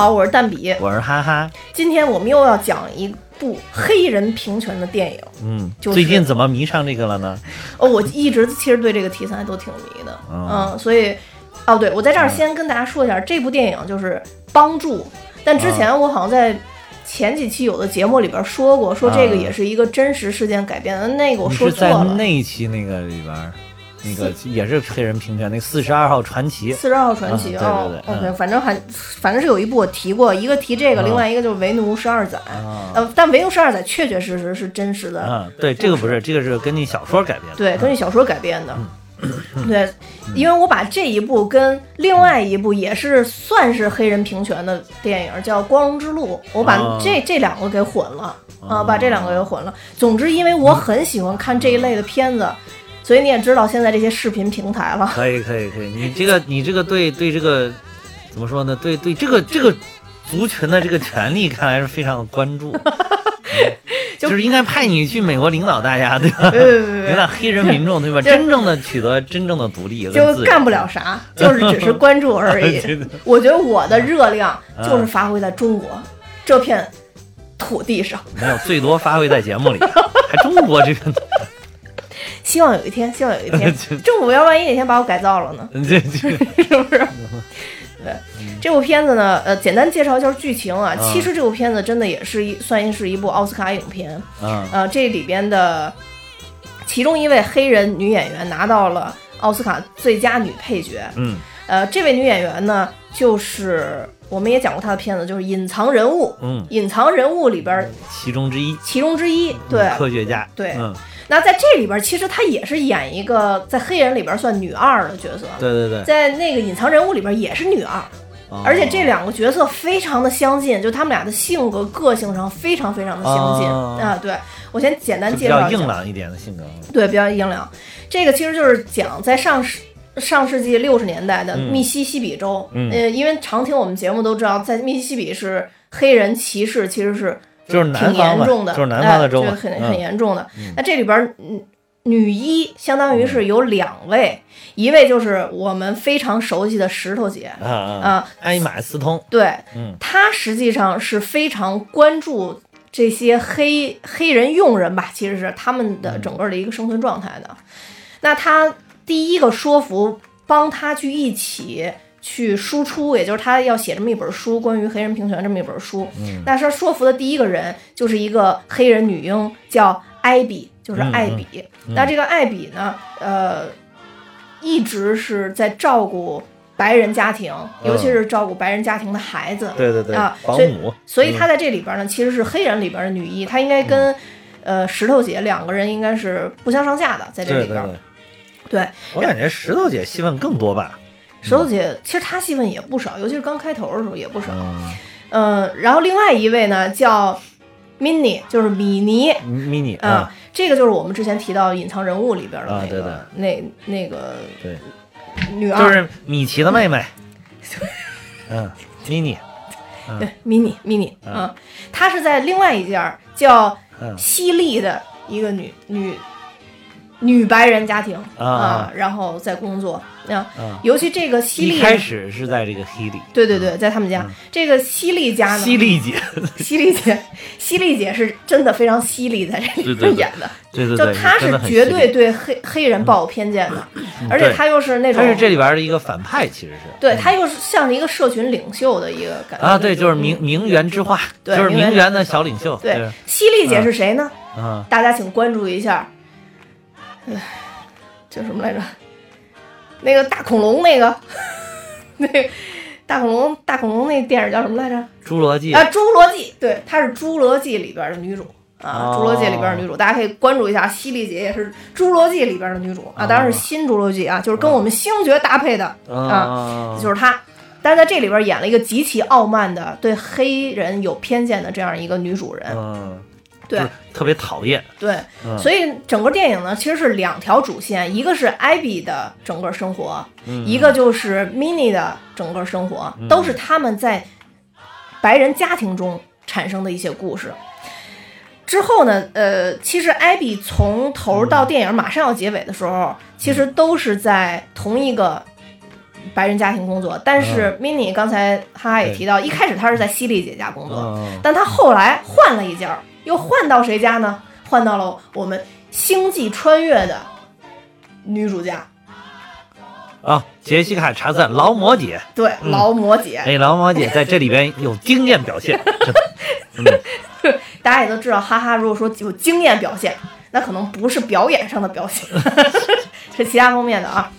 好，我是蛋比，我是哈哈。今天我们又要讲一部黑人平权的电影。嗯，就是最近怎么迷上这个了呢？哦，我一直其实对这个题材都挺迷的，哦嗯，所以，哦，对，我在这儿先跟大家说一下，这部电影就是《帮助》，但之前我好像在前几期有的节目里边说过，说这个也是一个真实事件改编的，那个我说错了。那一期那个里边儿，那个也是黑人平权，那四十二号传奇。四十二号传奇嗯对哦对对嗯，OK，反正还反正是有一部我提过，一个提这个，啊另外一个就是为奴十二载，啊。呃，但为奴十二载确确实实是真实的，嗯，对，这个不是，这个是根据小说改编的。对，根据小说改编的。嗯。对，因为我把这一部跟另外一部也是算是黑人平权的电影叫《光荣之路》，我把哦这、这两个给混了。啊，哦把这两个给混了。总之，因为我很喜欢看这一类的片子，所以你也知道现在这些视频平台了。可以可以可以，你这个你这个对对这个怎么说呢？对对这个这个族群的这个权利，看来是非常的关注。嗯就是应该派你去美国领导大家，对吧？领导黑人民众，对吧？真正的取得真正的独立就干不了啥，就是只是关注而已。我觉得我的热量就是发挥在中国这片土地上。没有，最多发挥在节目里，还中国这个，希望有一天，希望有一天，政府要万一哪天把我改造了呢？是不是？对，这部片子呢，呃，简单介绍一下剧情啊。嗯其实这部片子真的也是一算是一部奥斯卡影片。嗯呃，这里边的其中一位黑人女演员拿到了奥斯卡最佳女配角。嗯呃，这位女演员呢，就是我们也讲过她的片子，就是《隐藏人物》。嗯，隐藏人物里边其中之一，其中之一，对，科学家，对嗯，那在这里边，其实她也是演一个在黑人里边算女二的角色，对对对，在那个隐藏人物里边也是女二，哦而且这两个角色非常的相近，就他们俩的性格、个性上非常非常的相近、哦啊。对我先简单介绍一下，较硬朗一点的性格，对，比较硬朗。这个其实就是讲在上世上世纪六十年代的嗯密西西比州，嗯呃，因为常听我们节目都知道，在密西西比是黑人歧视，其实是就是挺南方嘛，严重的，就是南方的州，哎就很嗯很严重的。那这里边女一相当于是有两位，一位就是我们非常熟悉的石头姐啊啊，啊，艾玛斯通，对，嗯她实际上是非常关注这些黑黑人佣人吧，其实是他们的整个的一个生存状态的。那她第一个说服帮她去一起。去输出，也就是他要写这么一本书，关于黑人平权这么一本书。嗯。那他说服的第一个人就是一个黑人女婴，叫艾比，就是嗯艾比。那这个艾比呢，呃，一直是在照顾白人家庭，尤其是照顾白人家庭的孩子。对对对啊，所以保姆，所以她在这里边呢，其实是黑人里边的女一，她应该跟、呃石头姐两个人应该是不相上下的，在这里边。对对对，对。我感觉石头姐戏份更多吧，石头姐其实她戏份也不少，尤其是刚开头的时候也不少。嗯嗯、然后另外一位呢叫 Minnie，就是米妮。，mini 啊、啊，这个就是我们之前提到隐藏人物里边的那个、啊对对那那个对，女二，就是米奇的妹妹，嗯，mini，对，mini mini 嗯啊，她是在另外一家叫嗯西利的一个女女女白人家庭啊啊然后在工作啊，啊，尤其这个西利，开始是在这个黑里，对对对，在他们家、这个犀利家呢，犀利姐，犀利姐，西利姐是真的非常犀利，在这里边演的，对对对，就她是绝对对黑黑人抱有偏见的，而且对。她又是那种她是这里边的一个反派，其实是，对她又是像是一个社群领袖的一个感觉。啊，对，就是名名媛之花，就是名媛的小领袖，对，犀利姐是谁呢？啊，大家请关注一下，哎叫什么来着？那个大恐龙那个，那大恐龙大恐龙那电影叫什么来着？侏罗纪。啊，《侏罗纪》对，她是《侏罗纪》里边的女主啊，哦。侏罗纪》里边的女主，大家可以关注一下。犀利姐也是《侏罗纪》里边的女主。啊，当然是新《侏罗纪》啊，就是跟我们星爵搭配的啊，啊，就是她。但是在这里边演了一个极其傲慢的、对黑人有偏见的这样一个女主人，嗯，对。特别讨厌，对，嗯。所以整个电影呢其实是两条主线，一个是艾比的整个生活，嗯。一个就是 Mini 的整个生活，都是他们在白人家庭中产生的一些故事。之后呢，呃，其实艾比从头到电影马上要结尾的时候，其实都是在同一个白人家庭工作，但是 Mini 刚才哈哈也提到，一开始他是在犀利姐家工作，嗯，但他后来换了一家，又换到谁家呢？换到了我们《星际穿越》的女主家，啊，杰西卡·查赞，劳模姐，对，劳模姐。哎，劳模姐在这里边有惊艳表现，大家也都知道，哈哈，如果说有惊艳表现，那可能不是表演上的表现，是其他方面的啊。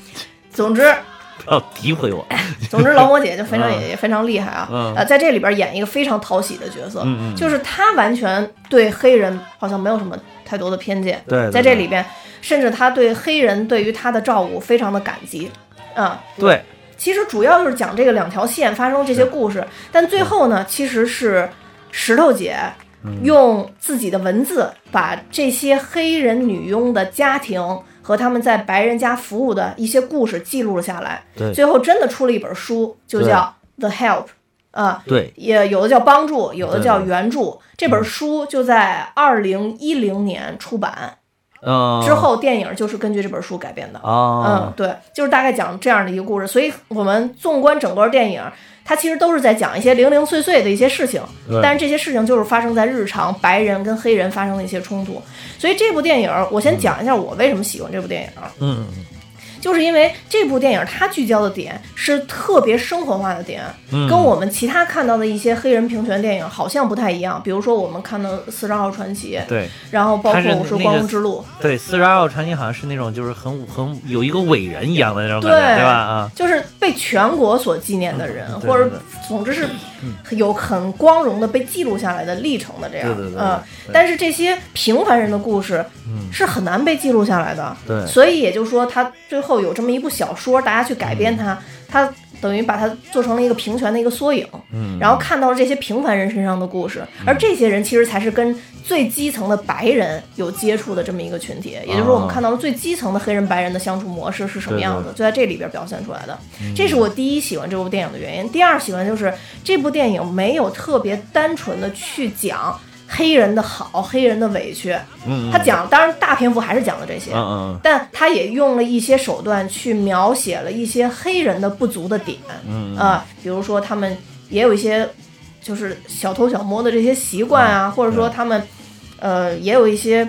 总之，不 要诋毁我，总之，劳模姐就非常嗯也也非常厉害啊。嗯呃，在这里边演一个非常讨喜的角色，嗯嗯就是她完全对黑人好像没有什么太多的偏见。对在这里边，甚至她对黑人对于她的照顾非常的感激。啊、对，其实主要就是讲这个两条线发生这些故事，但最后呢，其实是石头姐用自己的文字把这些黑人女佣的家庭和他们在白人家服务的一些故事记录了下来，对最后真的出了一本书，就叫《The Help》啊。对，也有的叫帮助，有的叫援助。这本书就在二零一零年出版嗯，之后，电影就是根据这本书改编的。嗯啊，，对，就是大概讲这样的一个故事。所以我们纵观整个电影，它其实都是在讲一些零零碎碎的一些事情，但是这些事情就是发生在日常白人跟黑人发生的一些冲突。所以这部电影，我先讲一下我为什么喜欢这部电影。嗯就是因为这部电影它聚焦的点是特别生活化的点，嗯跟我们其他看到的一些黑人平权电影好像不太一样。比如说我们看的《四十二号传奇》，对然后包括《我是那个光荣之路》，对，四十二号传奇好像是那种就是很很有一个伟人一样的那种感觉，对对吧？啊，就是被全国所纪念的人，或者嗯对对对总之是有很光荣的被记录下来的历程的这样，嗯但是这些平凡人的故事嗯是很难被记录下来的，对所以也就是说，他最后有这么一部小说，大家去改编它，它等于把它做成了一个平权的一个缩影，嗯，然后看到了这些平凡人身上的故事，而这些人其实才是跟最基层的白人有接触的这么一个群体，也就是说，我们看到了最基层的黑人白人的相处模式是什么样子，就在这里边表现出来的。这是我第一喜欢这部电影的原因。第二喜欢就是这部电影没有特别单纯的去讲黑人的好、黑人的委屈，嗯，嗯他讲，当然大篇幅还是讲了这些，嗯嗯但他也用了一些手段去描写了一些黑人的不足的点，嗯啊、比如说他们也有一些就是小偷小摸的这些习惯啊，或者说他们呃也有一些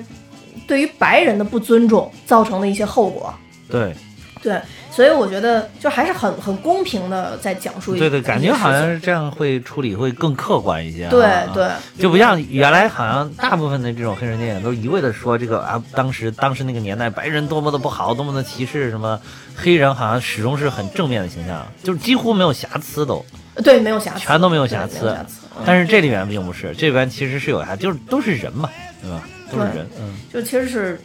对于白人的不尊重造成的一些后果。对。对，所以我觉得就还是很很公平的在讲述一对对，感觉好像是这样会处理会更客观一些啊，对啊对就不像原来好像大部分的这种黑人电影都一味的说这个啊，当时当时那个年代白人多么的不好，多么的歧视什么，黑人好像始终是很正面的形象，就是几乎没有瑕疵都。对没有瑕疵，全都没有瑕疵瑕疵。嗯但是这里面并不是，这里边其实是有瑕，就是都是人嘛，对吧？都是人，嗯，就其实是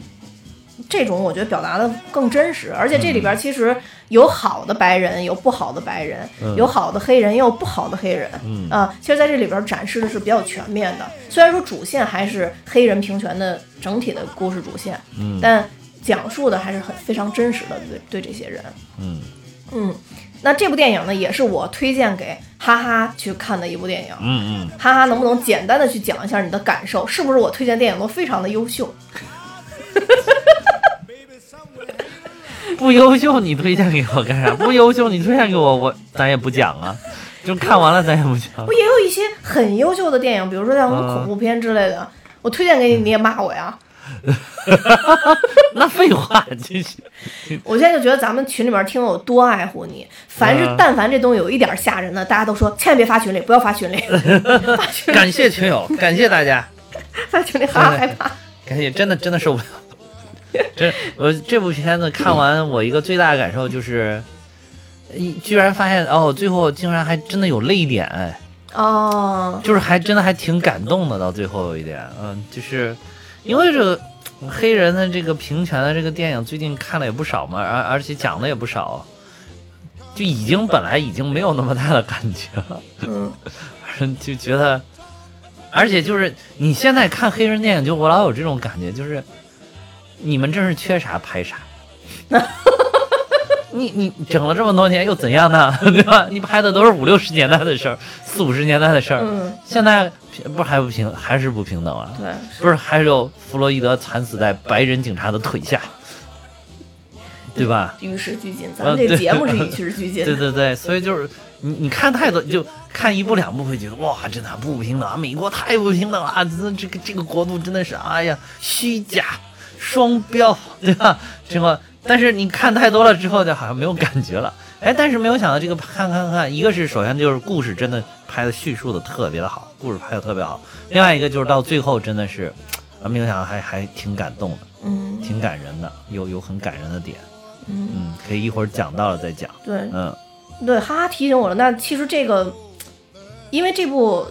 这种，我觉得表达的更真实，而且这里边嗯其实有好的白人，有不好的白人，嗯有好的黑人，也有不好的黑人，嗯啊，其实在这里边展示的是比较全面的。虽然说主线还是黑人平权的整体的故事主线，嗯但讲述的还是很非常真实的对对这些人，嗯嗯。那这部电影呢，也是我推荐给哈哈去看的一部电影。嗯嗯，哈哈，能不能简单的去讲一下你的感受？是不是我推荐电影都非常的优秀？不优秀你推荐给我干啥？不优秀你推荐给我，我咱也不讲啊，就看完了咱也不讲不。也有一些很优秀的电影，比如说像什么嗯恐怖片之类的，我推荐给你，你也骂我呀。那废话，真是。我现在就觉得咱们群里面听友多爱护你，凡是嗯但凡这东西有一点吓人的，大家都说千万别发群里，不要发群里，群里感谢群友，感谢大家，发群里哈哈害怕。感谢，真的真的受不了。这我这部片子看完，我一个最大的感受就是，一居然发现哦，最后竟然还真的有泪点，哎，哦，就是还真的还挺感动的。到最后有一点，嗯，就是因为这个黑人的这个平权的这个电影，最近看了也不少嘛，而而且讲的也不少，就已经本来已经没有那么大的感觉了。嗯，就觉得，而且就是你现在看黑人电影，就我老有这种感觉，就是你们这是缺啥拍啥。你你整了这么多年又怎样呢？对吧？你拍的都是五六十年代的事儿，四五十年代的事儿，嗯，现在不还不平，还是不平等啊？对，不是还有弗洛伊德惨死在白人警察的腿下，对吧？与时俱进，咱们这节目是与时俱进。对对对，所以就是你你看太多，就看一部两部会觉得哇，真的不平等啊！美国太不平等了，这这个这个国度真的是哎呀虚假双标，对吧？这个，但是你看太多了之后，就好像没有感觉了。哎，但是没有想到这个看看看，一个是首先就是故事真的拍的叙述的特别的好，故事拍的特别好。另外一个就是到最后真的是，啊，没有想到还还挺感动的，嗯，挺感人的，有有很感人的点。嗯嗯，可以一会儿讲到了再讲。对，嗯对，哈哈提醒我了。那其实这个，因为这部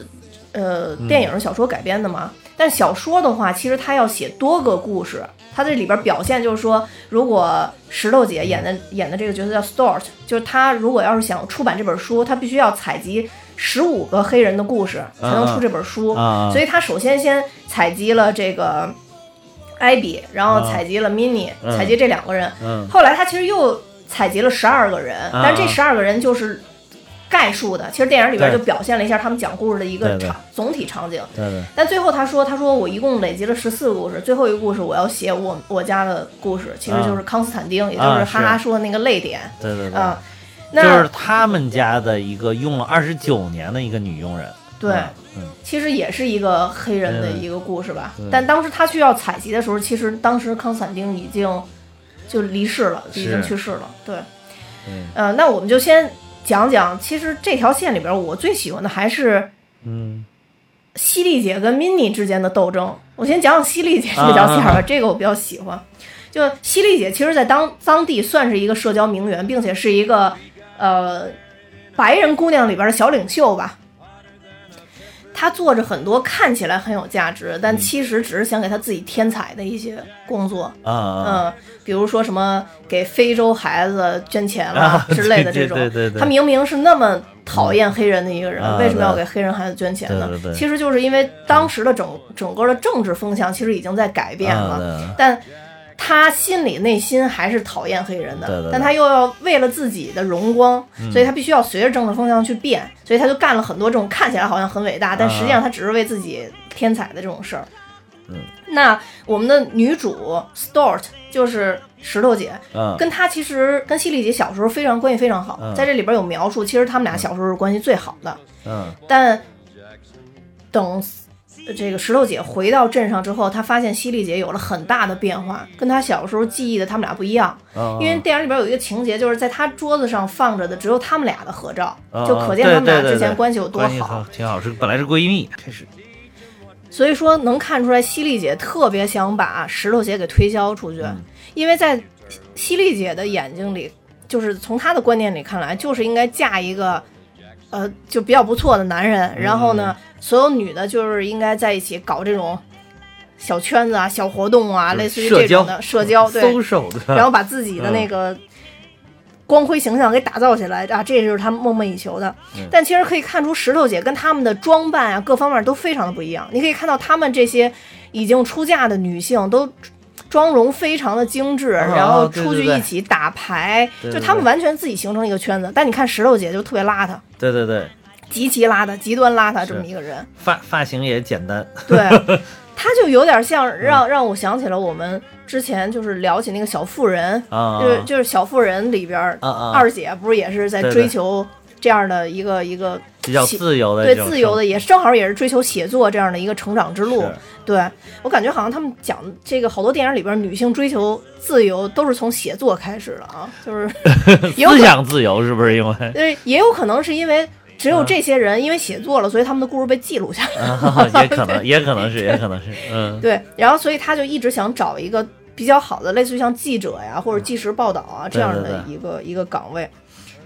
呃电影是小说改编的嘛，但小说的话，其实它要写多个故事。它这里边表现就是说，如果石头姐演的演的这个角色叫 Stort，就是他如果要是想出版这本书，他必须要采集十五个黑人的故事才能出这本书。啊，所以他首先先采集了这个艾比，然后啊。采集了 Mini，、嗯采集这两个人。嗯。后来他其实又采集了十二个人，啊但这十二个人就是概述的。其实电影里边就表现了一下他们讲故事的一个场总体场景。对对但最后他说：“他说我一共累积了十四个故事，最后一个故事我要写我我家的故事，其实就是康斯坦丁，也就是啊哈哈说的那个泪点对对对，啊。就那是他们家的一个用了二十九年的一个女佣人。对，嗯，其实也是一个黑人的嗯一个故事吧。对但当时他去要采集的时候，其实当时康斯坦丁已经就离世了，已经去世了。对，嗯呃，那我们就先讲讲，其实这条线里边，我最喜欢的还是嗯犀利姐跟 Mini 之间的斗争。我先讲讲犀利姐这条线吧，啊 这个我比较喜欢。就犀利姐，其实在当当地算是一个社交名媛，并且是一个呃白人姑娘里边的小领袖吧。她做着很多看起来很有价值，但其实只是想给他自己添彩的一些工作。嗯，比如说什么给非洲孩子捐钱啦啊之类的这种，对对对。对他明明是那么讨厌黑人的一个人，啊为什么要给黑人孩子捐钱呢？其实就是因为当时的整整个的政治风向其实已经在改变了，啊。但他心里内心还是讨厌黑人的，对对对。但他又要为了自己的荣光，所以他必须要随着政治风向去变，所以他就干了很多这种看起来好像很伟大，但实际上他只是为自己添彩的这种事儿。嗯，那我们的女主 Stort 就是石头姐，嗯。跟她其实跟犀利姐小时候非常关系非常好，嗯。在这里边有描述，其实他们俩小时候是关系最好的。嗯。但等这个石头姐回到镇上之后，她发现犀利姐有了很大的变化，跟她小时候记忆的他们俩不一样。嗯，因为电影里边有一个情节，就是在她桌子上放着的只有他们俩的合照，嗯就可见他们俩之前关系有多好。挺好，是本来是闺蜜，开始所以说能看出来，犀利姐特别想把石头姐给推销出去，嗯因为在犀利姐的眼睛里，就是从她的观念里看来，就是应该嫁一个，呃，就比较不错的男人。然后呢，所有女的就是应该在一起搞这种小圈子啊、小活动啊，类似于这种的社交，对，搜手的，然后把自己的那个光辉形象给打造起来啊，这就是他们梦寐以求的。嗯但其实可以看出，石头姐跟他们的装扮啊，各方面都非常的不一样。你可以看到她们这些已经出嫁的女性都。妆容非常的精致，哦然后出去一起打牌，对对就她们完全自己形成一个圈子。但你看石头姐就特别邋遢，对对对，极其邋遢，极端邋遢这么一个人。发发型也简单，对，他就有点像嗯。让让我想起了我们之前就是聊起那个小妇人，啊，就是就是小妇人里边二姐不是也是在追求这样的一个一个比较自由的对自由的，也正好也是追求写作这样的一个成长之路。对。我感觉好像他们讲这个好多电影里边女性追求自由都是从写作开始的啊，就是。思想自由是不是？因为？对也有可能是因为只有啊这些人因为写作了，所以他们的故事被记录下来。啊，也可能，也可能是，也可能是，嗯，对，然后所以他就一直想找一个比较好的，类似于像记者呀或者纪实报道啊这样的一个一个岗位，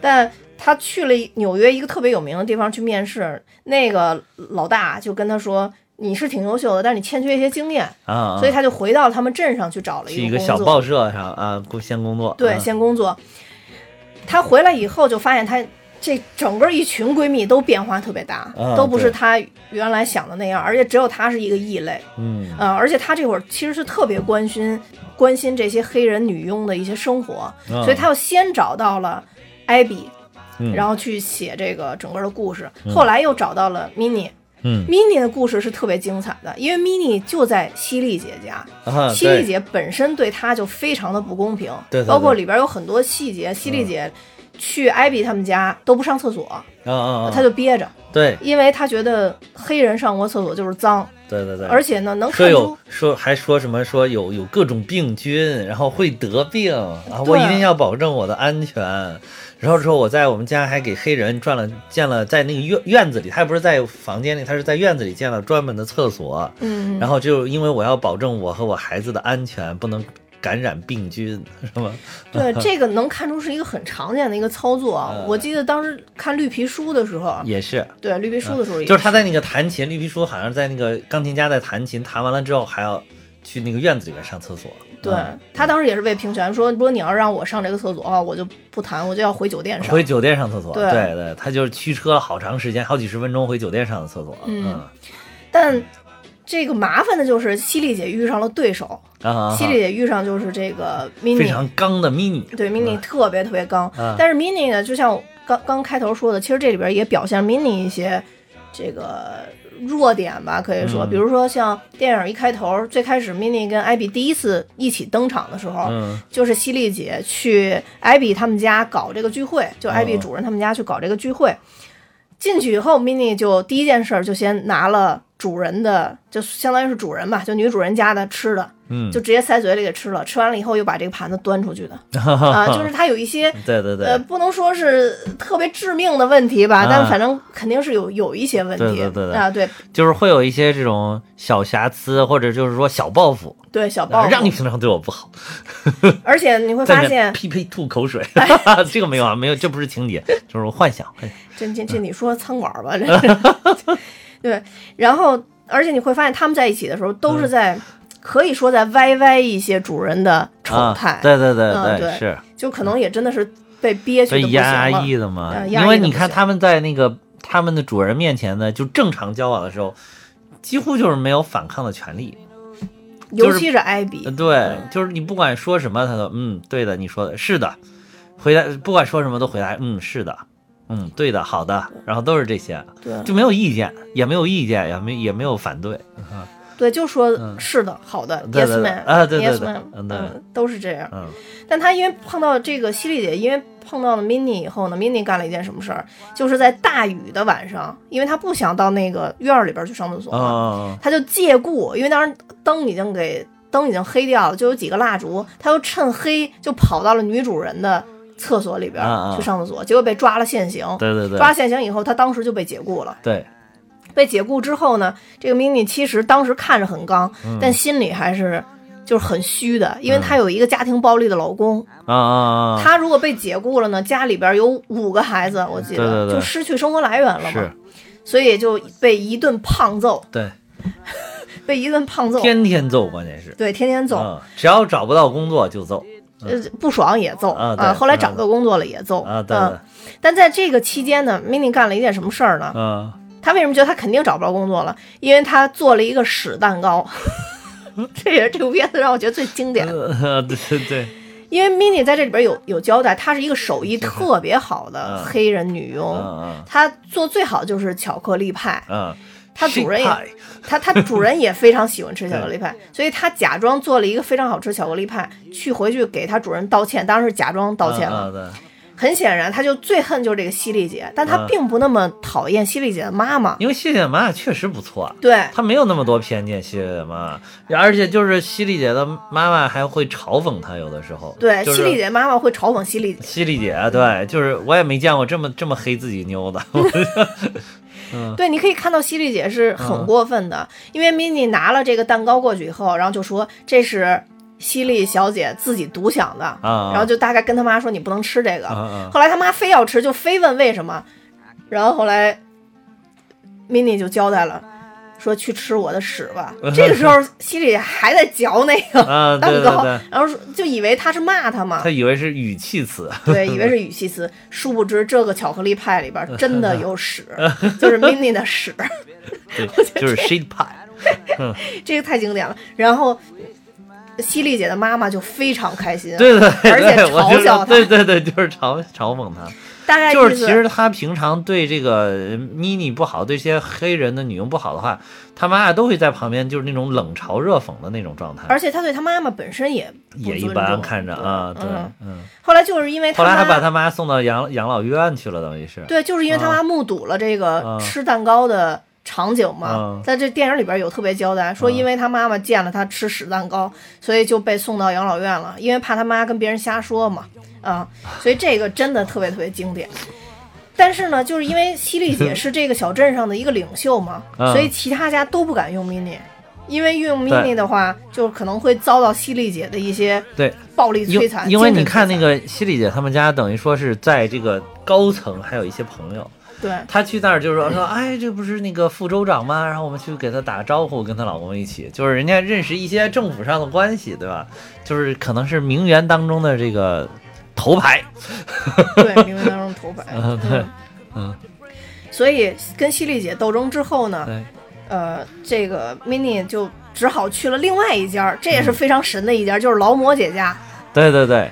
但他去了纽约一个特别有名的地方去面试，那个老大就跟他说：“你是挺优秀的，但是你欠缺一些经验。啊，所以他就回到他们镇上去找了一个小报社上啊，工先工作，对，啊先工作。他回来以后就发现她这整个一群闺蜜都变化特别大，啊都不是她原来想的那样，而且只有她是一个异类。嗯。啊、而且她这会儿其实是特别关心关心这些黑人女佣的一些生活，所以她又先找到了艾比，嗯。然后去写这个整个的故事，后来又找到了 Mini，嗯，Mini 的故事是特别精彩的，因为 Mini 就在犀利姐家，啊，犀利姐本身对她就非常的不公平，对对对。包括里边有很多细节，犀利姐去艾比他们家都不上厕所，啊啊啊，他就憋着，对因为他觉得黑人上过厕所就是脏，对对对，而且呢能说有。说还说什么说有有各种病菌，然后会得病啊，我一定要保证我的安全。然后说我在我们家还给黑人转了建了在那个院院子里，他不是在房间里，他是在院子里建了专门的厕所。嗯，然后就因为我要保证我和我孩子的安全，不能感染病菌，是吗？对，这个能看出是一个很常见的一个操作我记得当时看绿皮书的时候，也是，对绿皮书的时候也就是他在那个弹琴，绿皮书好像在那个钢琴家在弹琴，弹完了之后还要去那个院子里面上厕所。对嗯。他当时也是为平权，说如果你要让我上这个厕所我就不弹，我就要回酒店上。回。酒店上厕所，对。对对，他就是驱车了好长时间，好几十分钟回酒店上的厕所。嗯。但这个麻烦的就是犀利姐遇上了对手，犀利姐遇上就是这个 mini，非常刚的 mini，对 mini 特别特别刚，啊但是 mini 呢，就像我刚刚开头说的，其实这里边也表现 mini 一些这个弱点吧，可以说，嗯。比如说像电影一开头，最开始 mini 跟艾比第一次一起登场的时候，嗯。就是犀利姐去艾比他们家搞这个聚会，就艾比哦主人他们家去搞这个聚会。进去以后，mini 就第一件事儿就先拿了主人的，就相当于是主人吧，就女主人家的吃的，嗯，就直接塞嘴里给吃了。吃完了以后，又把这个盘子端出去的。啊，就是它有一些对对对，呃，不能说是特别致命的问题吧，啊但反正肯定是有有一些问题。对对对对。啊，对。就是会有一些这种小瑕疵，或者就是说小报复，对，小报复，让你平常对我不好，而且你会发现，呸呸吐口水，这个没有啊，没有，这不是情节，就是我幻想。幻想。这这这你说餐馆吧，这。是对，然后而且你会发现他们在一起的时候都是在。可以说在歪歪一些主人的丑啊态，，对对对嗯对是就可能也真的是被憋屈被压。抑的嘛，因为你看他们在那个他们的主人面前呢，就正常交往的时候，几乎就是没有反抗的权利。尤其是艾比呃，对，就是你不管说什么，他都嗯，对的，你说的是的，回答不管说什么都回答嗯是的，嗯对的，好的，然后都是这些，对。就没有意见，也没有意见，也没也没有反对，对，就说嗯。是的，好的，yes man，啊对对 yes 对。man，嗯都是这样。嗯。但他因为碰到这个犀利姐，因为碰到了 mini 以后呢，mini 干了一件什么事儿？就是在大雨的晚上，因为他不想到那个院儿里边去上厕所他就借故，因为当时灯已经给灯已经黑掉了，就有几个蜡烛，他又趁黑就跑到了女主人的厕所里边去上厕所，结果被抓了现行。对对对。抓现行以后，他当时就被解雇了。对，被解雇之后呢，这个 mini 其实当时看着很刚，嗯。但心里还是就是很虚的，因为她有一个家庭暴力的老公。啊啊啊，她如果被解雇了呢，家里边有五个孩子，我记得就失去生活来源了嘛。是，，所以就被一顿胖揍，对，被一顿胖揍，天天揍，关键是，对，天天揍。嗯，只要找不到工作就揍呃，不爽也揍啊对后来找个工作了也揍啊，但在这个期间呢，mini 干了一件什么事儿呢？嗯，他为什么觉得他肯定找不着工作了？因为他做了一个屎蛋糕，这也是这部片子让我觉得最经典的。呃对对对，因为 mini 在这里边有有交代，她是一个手艺特别好的嗯。黑人女佣，嗯她做最好就是巧克力派，嗯嗯，她主人也她她主人也非常喜欢吃巧克力 派，所以他假装做了一个非常好吃巧克力派，去回去给他主人道歉，当然是假装道歉了。嗯嗯对很显然，他就最恨就是这个犀利姐，但她嗯并不那么讨厌犀利姐的妈妈。因为犀利姐妈妈确实不错，对，她没有那么多偏见，犀利姐妈妈，而且就是犀利姐的妈妈还会嘲讽她，有的时候对，就是犀利姐妈妈会嘲讽犀利姐。犀利姐，对，就是我也没见过这么这么黑自己妞的，对，你可以看到犀利姐是嗯很过分的，因为 mini 拿了这个蛋糕过去以后，然后就说这是犀利小姐自己独享的，啊然后就大概跟他妈说你不能吃这个。后来他妈非要吃，就非问为什么，然后后来 mini 就交代了。说去吃我的屎吧！这个时候，犀利还在嚼那个啊，蛋糕，对，然后就以为他是骂他嘛他，以为是语气词，对，以为是 语气词，殊不知这个巧克力派里边真的有屎，就是 mini 的屎。就是 shit pie，这个太经典了。然后犀利姐的妈妈就非常开心，对对对，而且嘲笑她对对对，就是嘲嘲讽她，大概就是其实他平常对这个妮妮不好，对这些黑人的女佣不好的话，他妈妈都会在旁边就是那种冷嘲热讽的那种状态，而且他对他妈妈本身也也一般看着啊，对嗯，嗯。后来就是因为后来还把他妈送到养养老院去了，等于是。对，就是因为他妈目睹了这个啊。吃蛋糕的场景嘛啊，在这电影里边有特别交代，说啊因为他妈妈见了他吃屎蛋糕，所以就被送到养老院了，因为怕他妈跟别人瞎说嘛，啊，所以这个真的特别特别经典。但是呢，就是因为犀利姐是这个小镇上的一个领袖嘛，啊所以其他家都不敢用 mini，因为用 mini 的话，就可能会遭到犀利姐的一些对，暴力摧残。因为你看那个犀利姐他们家，等于说是在这个高层还有一些朋友，对她去那儿就是说说，哎，这不是那个副州长吗？然后我们去给她打个招呼，跟她老公一起，就是人家认识一些政府上的关系，对吧？就是可能是名媛当中的这个头牌，对，名媛当中头牌。嗯，对，嗯，所以跟犀利姐斗争之后呢，对，呃，这个 mini 就只好去了另外一家，这嗯也是非常神的一家，就是劳模姐家。对对对，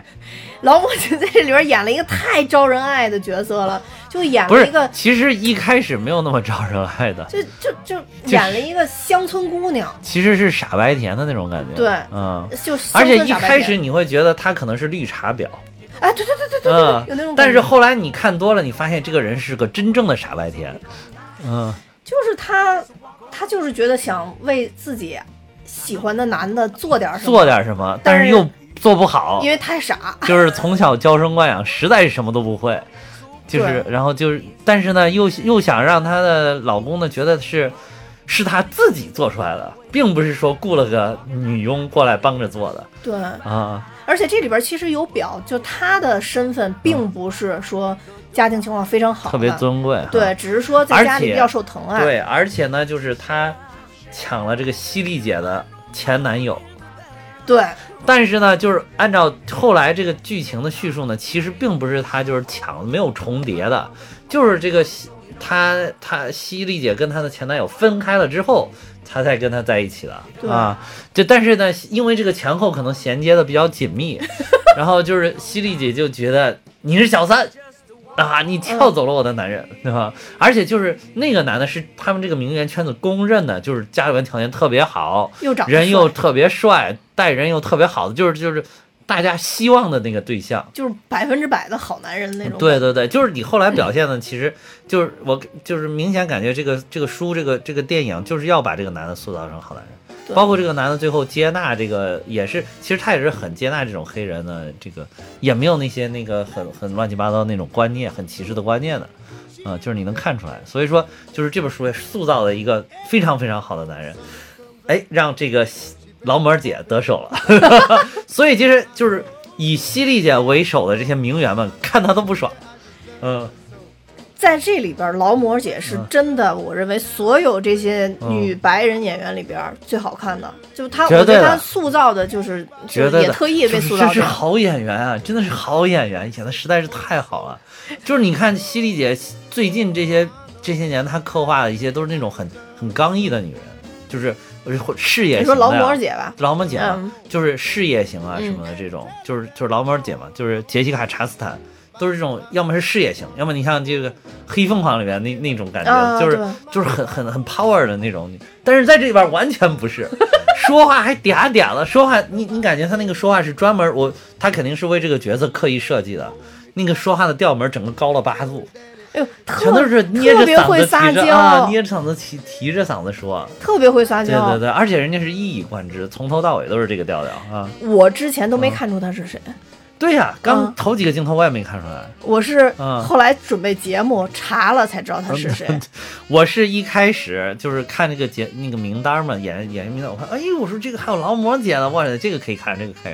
劳模姐在这里边演了一个太招人爱的角色了，就演了一个，，其实一开始没有那么招人爱的，就就就演了一个乡村姑娘，其实是傻白甜的那种感觉，对。嗯。就乡而且一开始你会觉得她可能是绿茶婊，哎，对对对对对对，嗯有那种，但是后来你看多了，你发现这个人是个真正的傻白甜，嗯，就是他，他就是觉得想为自己喜欢的男的做点什么，做点什么，但是又做不好。因，为太傻，就是从小娇生惯养，实在是什么都不会，就是然后就是，但是呢，又又想让她的老公呢觉得是是她自己做出来的，并不是说雇了个女佣过来帮着做的。对。啊，而且这里边其实有表，就她的身份并不是说家庭情况非常好的，特别尊贵，对，只是说在家里比较受疼爱。对，而且呢，就是她抢了这个犀利姐的前男友。对但是呢，就是按照后来这个剧情的叙述呢，其实并不是他就是抢没有重叠的，就是这个西他他犀利姐跟她的前男友分开了之后，她才跟他在一起的啊。就但是呢，因为这个前后可能衔接的比较紧密，然后就是犀利姐就觉得你是小三。啊！你撬走了我的男人，对吧？而且就是那个男的是他们这个名媛圈子公认的，就是家里边条件特别好，又长得人又特别帅，待人又特别好的，就是就是大家希望的那个对象。就是百分之百的好男人那种。对对对，就是你后来表现的，其实就是我就是明显感觉这个这个书这个这个电影就是要把这个男的塑造成好男人，对包括这个男的最后接纳这个也是，其实他也是很接纳这种黑人的这个，也没有那些那个很很乱七八糟那种观念，很歧视的观念的。啊、就是你能看出来，所以说就是这本书也塑造了一个非常非常好的男人，哎，让这个劳模姐得手了，所以其实就是以犀利姐为首的这些名媛们看他都不爽，嗯，在这里边，劳模姐是嗯。真的，我认为所有这些女白人演员里边最好看的，就是她，我觉得她塑造的就是，就是绝对，也特意被塑造这是好演员啊，真的是好演员，演的实在是太好了。就是你看犀利姐最近这些这些年，她刻画的一些都是那种很很刚毅的女人，就是事业型。你说劳模姐吧，劳模姐就是事业型啊嗯。什么的这种，就是就是劳模姐嘛，就是杰西卡查斯坦，都是这种，要么是事业型，要么你像这个黑凤凰里面那那种感觉，啊就是就是很很很 power 的那种，但是在这里边完全不是，说话还嗲嗲的，说话你你感觉他那个说话是专门我他肯定是为这个角色刻意设计的，那个说话的调门整个高了八度，哎呦，全都是捏着嗓子提着娇，啊，捏着嗓子提提着嗓子说，特别会撒娇。对对对，而且人家是一以贯之，从头到尾都是这个调调啊。我之前都没嗯。看出他是谁，对呀，刚嗯头几个镜头我也没看出来，我是嗯后来准备节目查了才知道他是谁。我是一开始就是看那个节那个名单嘛，演演员名单，我看，哎呦，我说这个还有劳模姐呢，哇塞，这个可以看，这个可以。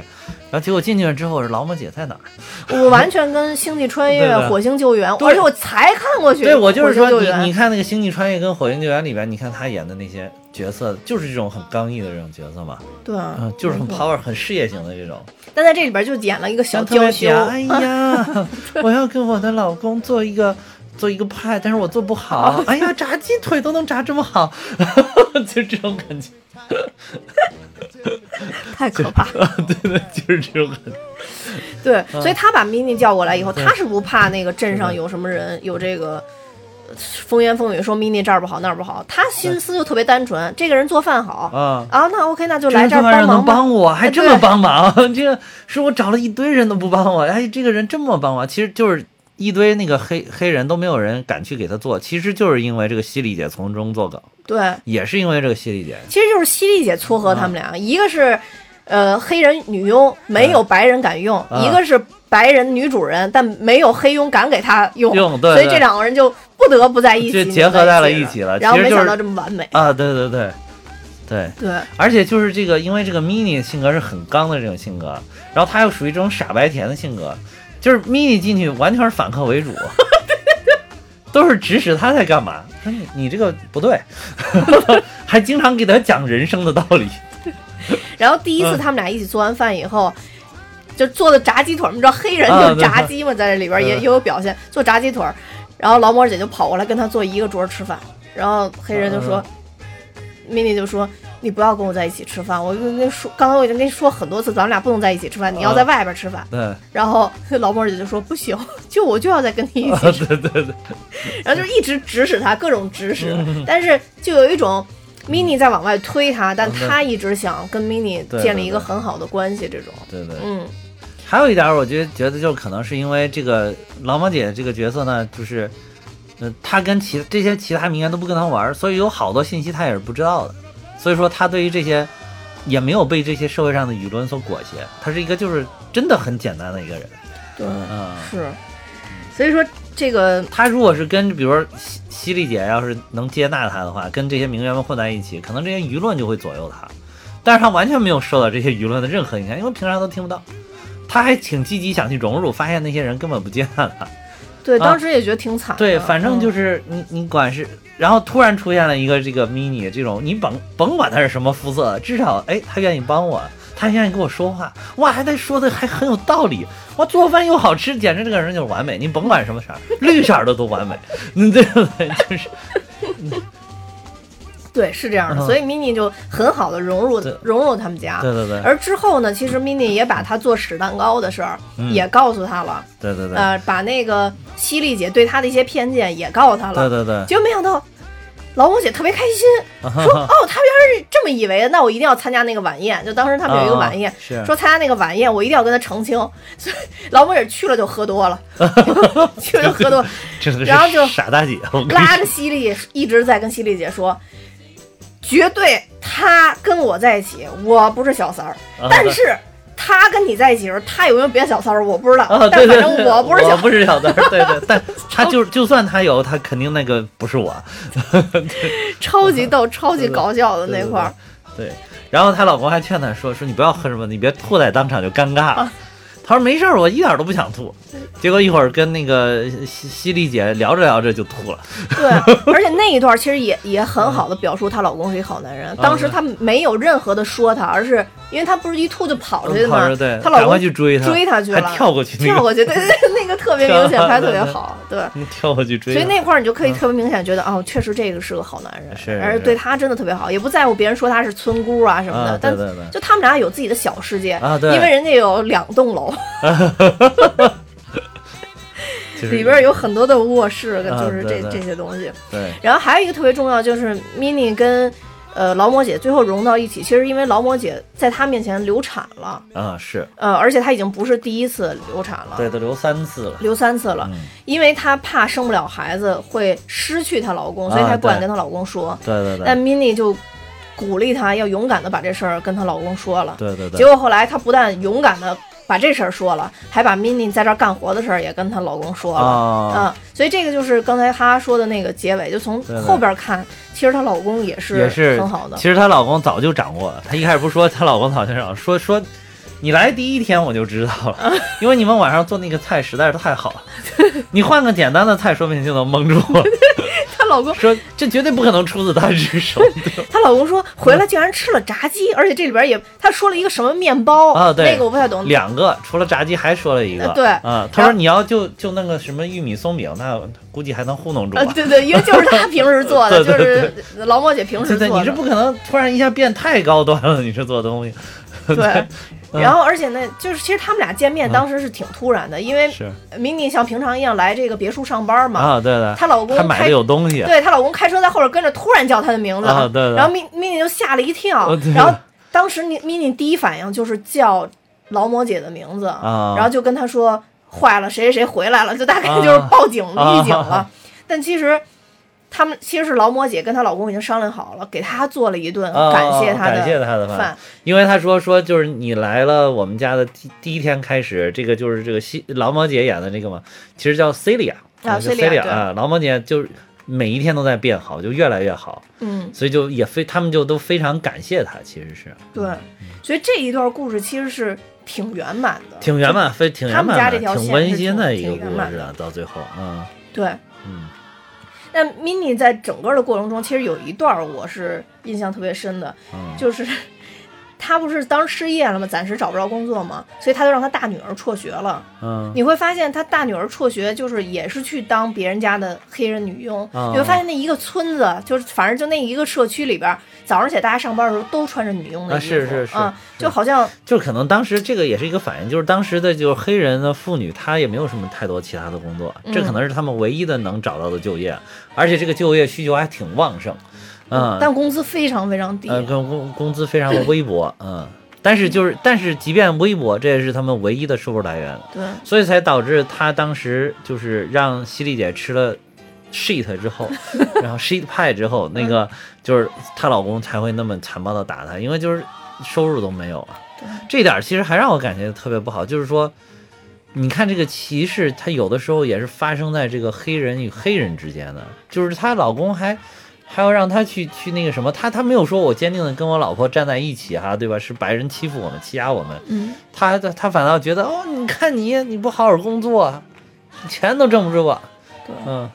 然后结果进去了之后，我说劳模姐在哪儿？我完全跟《星际穿越火星救援》，对而且我才看过去。对，我就是说你你看那个《星际穿越》跟《火星救援》里边，你看他演的那些角色，就是这种很刚毅的这种角色嘛，对啊，嗯，就是很 power、很事业型的这种。但在这里边就演了一个小娇羞，哎呀，我要跟我的老公做一个做一个派，但是我做不好。哎呀，炸鸡腿都能炸这么好，就这种感觉。太太可怕。对对，就是这种感觉。对，嗯所以他把 mini 叫过来以后，对他是不怕那个镇上有什么人有这个呃风言风语说 mini 这儿不好那儿不好，他心思就特别单纯，这个人做饭好啊。啊，那 OK，那就来这儿帮忙。吧。帮我，还哎这么帮忙，这个是我找了一堆人都不帮我，哎，这个人这么帮我，其实就是一堆那个黑黑人都没有人敢去给他做，其实就是因为这个犀利姐从中作梗，对，也是因为这个犀利姐，其实就是犀利姐撮合他们嗯俩，一个是呃黑人女佣没有白人敢用，啊。一个是白人女主人，但没有黑佣敢给她用，用对对所以这两个人就不得不在一起，就结合在了一起了然后没想到这么完美，啊，对对对对。对而且就是这个，因为这个 mini 性格是很刚的这种性格，然后他又属于这种傻白甜的性格，就是 mini 进去完全是反客为主，都是指使他在干嘛，说你你这个不对，还经常给他讲人生的道理。然后第一次嗯他们俩一起做完饭以后。就做的炸鸡腿儿，你知道黑人啊就是炸鸡嘛，在这里边也嗯也有表现，做炸鸡腿儿，然后劳模姐就跑过来跟他坐一个桌儿吃饭，然后黑人就说，mini 就说你不要跟我在一起吃饭，我就跟你说，刚才我已经跟你说很多次，咱们俩不能在一起吃饭，你要在外边吃饭。对，然后 劳模姐就说不行，就我就要再跟你一起吃，对对对，然后就一直指使他，各种指使，嗯。但是就有一种。mini 在往外推他，但他一直想跟 mini 对建立一个很好的关系，这种，对对。嗯，还有一点儿，我觉得觉得就可能是因为这个劳模姐这个角色呢，就是，呃，她跟其这些其他名媛都不跟她玩儿，所以有好多信息她也是不知道的，所以说她对于这些也没有被这些社会上的舆论所裹挟，她是一个就是真的很简单的一个人，对，嗯，是，所以说这个她如果是跟比如说犀犀利姐要是能接纳她的话，跟这些名媛们混在一起，可能这些舆论就会左右她，但是她完全没有受到这些舆论的任何影响，因为平常都听不到。她还挺积极，想去融入，发现那些人根本不见了。对，啊当时也觉得挺惨的。对，反正就嗯是你你管是，然后突然出现了一个这个 mini 这种，你甭甭管他是什么肤色，至少哎他愿意帮我，他愿意跟我说话，哇还在说的还很有道理，哇做饭又好吃，简直这个人就是完美，你甭管什么色儿，绿色儿的都完美，你对不对？就是 对是这样的，嗯所以 mini 就很好的融入融入他们家。对对对而之后呢，其实 mini 也把他做屎蛋糕的事儿嗯也告诉他了，对对对呃，把那个犀利姐对他的一些偏见也告诉他了。对对对，结果没想到，劳模姐特别开心，说：“哦，他要是这么以为，那我一定要参加那个晚宴。”就当时他们有一个晚宴，说参加那个晚宴，我一定要跟他澄清。所以劳模姐去了就喝多了，去了就喝多 然后就傻大姐，拉着犀利一直在跟犀利姐说，绝对他跟我在一起，我不是小三儿，啊但是他跟你在一起的时候，他有没有别的小三儿我不知道，啊，但对对对，反正我不是小不是小三儿，对对，但 他就就算他有，他肯定那个不是我，超级逗、超级搞笑的那块儿。对，然后她老公还劝她说：“说你不要喝什么，你别吐在当场就尴尬了。啊她说：“没事儿，我一点儿都不想吐。”结果一会儿跟那个犀犀利姐聊着聊着就吐了。对，而且那一段其实也也很好的表述她老公是一好男人。当时她没有任何的说他，而是因为她不是一吐就跑出去的吗？对，她老公去追她，追她去了，还跳过去那个，跳过去，对那个特别明显，拍得特别好，对。跳过去追。所以那块儿你就可以特别明显觉得，哦，确实这个是个好男人，是是而对他真的特别好，也不在乎别人说他是村姑啊什么的，啊，但对对对，就他们俩有自己的小世界，啊对因为人家有两栋楼，就是 里边有很多的卧室，啊就是这这些东西。对然后还有一个特别重要，就是 mini 跟呃劳模姐最后融到一起，其实因为劳模姐在她面前流产了，啊是，呃，而且她已经不是第一次流产了，对，都流三次了。流三次了，嗯，因为她怕生不了孩子会失去她老公，所以啊她不敢跟她老公说。对对但对，mini 就鼓励她要勇敢的把这事儿跟她老公说了。对对对，结果后来她不但勇敢的把这事儿说了，还把 mini 在这儿干活的事儿也跟她老公说了。啊，啊，所以这个就是刚才哈哈说的那个结尾，就从后边看，其实她老公也是也是很好的。其实她老公早就掌握了，她一开始不是说她老公早就掌握，说说你来第一天我就知道了，因为你们晚上做那个菜实在是太好了，你换个简单的菜，说不定就能蒙住我。她老公，说这绝对不可能出自她之手她老公说回来竟然吃了炸鸡，而且这里边也她说了一个什么面包。啊对。那个我不太懂。两个，除了炸鸡还说了一个，呃对。啊，他说你要就就那个什么玉米松饼，那估计还能糊弄住呃，对对，因为就是她平时做的，对对就是劳模姐平时对对，做的。你是不可能突然一下变太高端了，你是做东西。对，嗯然后而且呢，就是其实他们俩见面当时是挺突然的，因为是。Mini 像平常一样来这个别墅上班嘛，啊，对对，她老公还买开的有东西，对她老公开车在后边跟着，突然叫她的名字，啊对对。然后 Min Mini 就吓了一跳，哦然后当时你 Mini 第一反应就是叫劳模姐的名字，啊。然后就跟她说坏了，谁谁谁回来了，就大概啊。就是报警预警了。但其实他们其实是劳模姐跟她老公已经商量好了，给她做了一顿啊感谢她感谢她的饭。饭。因为她说说就是你来了我们家的第第一天开始，这个就是这个西劳模姐演的这个嘛，其实叫 Celia 啊就 Celia，Celia 对。啊，劳模姐就是每一天都在变好，就越来越好，嗯，所以就也非他们就都非常感谢她，其实是。对，所以这一段故事其实是挺圆满的，挺圆满，非挺圆满挺温馨的一个故事啊，到最后，嗯。对。嗯那 Mini 在整个的过程中，其实有一段儿我是印象特别深的，嗯。就是他不是当时失业了吗？暂时找不着工作吗，所以他就让他大女儿辍学了。嗯你会发现他大女儿辍学，就是也是去当别人家的黑人女佣。哦你会发现那一个村子，就是反正就那一个社区里边，早上起来大家上班的时候都穿着女佣的啊衣服，是是是啊，就好像就可能当时这个也是一个反应，就是当时的就是黑人的妇女，她也没有什么太多其他的工作，这可能是他们唯一的能找到的就业，而且这个就业需求还挺旺盛，嗯，但工资非常非常低。呃，工工工资非常的微薄，嗯，但是就是但是即便微薄，这也是他们唯一的收入来源，对，所以才导致她当时就是让犀利姐吃了 shit 之后，然后 shit 派之后，那个就是她老公才会那么残暴的打她，因为就是收入都没有啊。对这点儿其实还让我感觉特别不好，就是说，你看这个歧视，它有的时候也是发生在这个黑人与黑人之间的，就是她老公还。还要让他去去那个什么，他他没有说我坚定的跟我老婆站在一起哈，对吧？是白人欺负我们、欺压我们，嗯，他他他反倒觉得哦，你看你你不好好工作，钱都挣不住，对。嗯。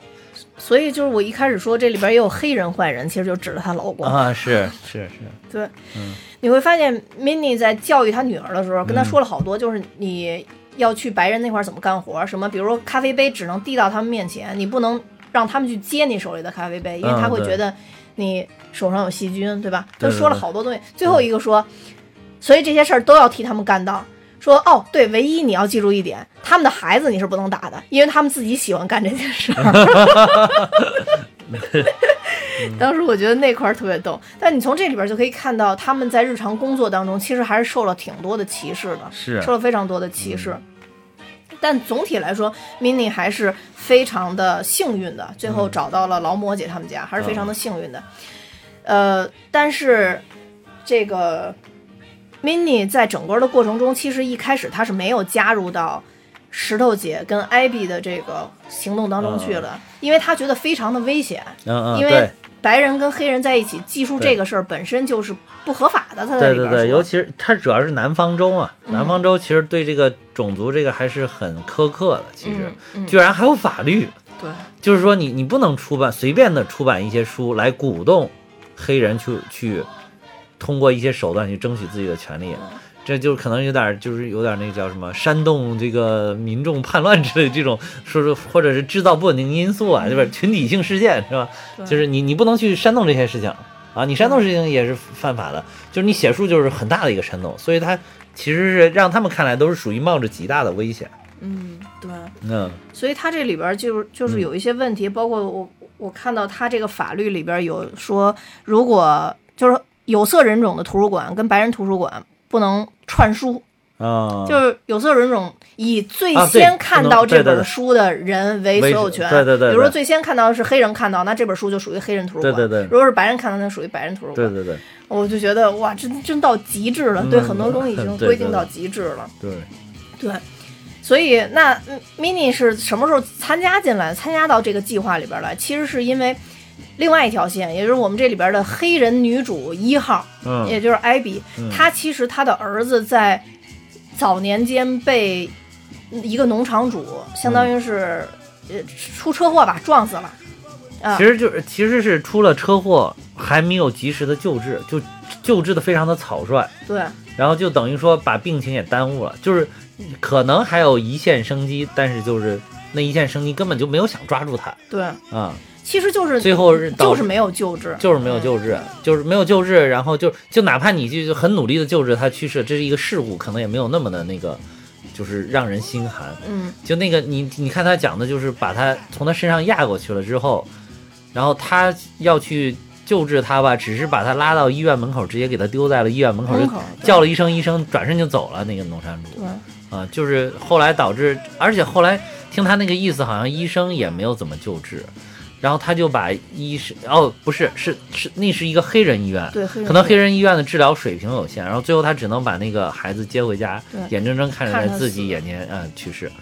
所以就是我一开始说这里边也有黑人坏人，其实就指了她老公。啊是是是，对，嗯。你会发现 Minnie 在教育她女儿的时候，跟她说了好多，就是你要去白人那块儿怎么干活，什么，比如说咖啡杯只能递到他们面前，你不能让他们去接你手里的咖啡杯，因为他会觉得你手上有细菌，对吧？对他说了好多东西，最后一个说，所以这些事儿都要替他们干到。说哦，对，唯一你要记住一点，他们的孩子你是不能打的，因为他们自己喜欢干这件事儿。当时我觉得那块儿特别逗，但你从这里边就可以看到，他们在日常工作当中其实还是受了挺多的歧视的，是受了非常多的歧视。但总体来说，Mini 还是非常的幸运的，最后找到了劳模姐他们家，还是非常的幸运的。呃，但是这个 Mini 在整个的过程中，其实一开始她是没有加入到石头姐跟艾比的这个行动当中去了，因为她觉得非常的危险，嗯嗯因为对白人跟黑人在一起记述这个事儿本身就是不合法的，他对对对，尤其是它主要是南方州嘛，嗯南方州其实对这个种族这个还是很苛刻的，其实。居然还有法律，对。就是说你你不能出版随便的出版一些书来鼓动黑人去去通过一些手段去争取自己的权利，这就可能有点就是有点那个叫什么煽动这个民众叛乱之类的这种说是或者是制造不稳定因素啊，对吧？群体性事件是吧？就是你你不能去煽动这些事情啊，你煽动事情也是犯法的，就是你写书就是很大的一个煽动，所以他其实是让他们看来都是属于冒着极大的危险。嗯对，嗯所以他这里边就是就是有一些问题，包括我我看到他这个法律里边有说，如果就是有色人种的图书馆跟白人图书馆不能串书，啊，就是有色人种以最先看到这本书的人为所有权。对对对对比如说最先看到的是黑人看到，那这本书就属于黑人图书馆。对对对如果是白人看到，那属于白人图书馆。对对对我就觉得哇，真真到极致了，嗯对很多东西已经 规定到极致了。对，对，所以那嗯 Mini 是什么时候参加进来，参加到这个计划里边来？其实是因为另外一条线，也就是我们这里边的黑人女主一号，嗯。也就是艾比，嗯。她其实她的儿子在早年间被一个农场主，相当于是、呃出车祸吧，撞死了。啊。其，实就是其实是出了车祸，还没有及时的救治，就救治的非常的草率，对，然后就等于说把病情也耽误了，就是可能还有一线生机，但是就是那一线生机根本就没有想抓住他对，啊，其实就是最后是就是没有救治，就是没有救治，就是没有救治，然后就就哪怕你就很努力的救治他去世，这是一个事故，可能也没有那么的那个，就是让人心寒。嗯，就那个你你看他讲的就是把他从他身上压过去了之后，然后他要去救治他吧，只是把他拉到医院门口，直接给他丢在了医院门口，叫了一声医生，转身就走了。那个农山主对，啊，就是后来导致，而且后来听他那个意思，好像医生也没有怎么救治。然后他就把医生哦，不是，是是那是一个黑人医院，对，黑人可能黑人医院的治疗水平有限，然后最后他只能把那个孩子接回家，眼睁睁看着他在自己眼前嗯去世，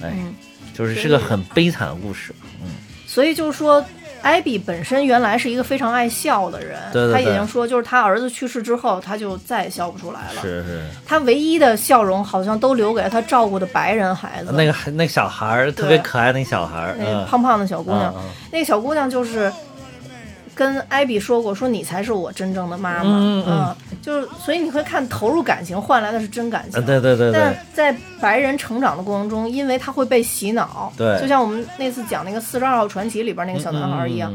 哎，嗯，就是是个很悲惨的故事。嗯。所以就是说，艾比本身原来是一个非常爱笑的人，对对对。他已经说，就是他儿子去世之后，他就再也笑不出来了。是是，他唯一的笑容好像都留给了他照顾的白人孩子，那个那个小孩儿特别可爱，那小孩那个胖胖的小姑娘，那个小姑娘就是跟艾比说过，说你才是我真正的妈妈，嗯嗯就是所以你会看投入感情换来的是真感情，啊对对对但，在白人成长的过程中，因为他会被洗脑，对。就像我们那次讲那个《四十二号传奇》里边那个小男孩一样，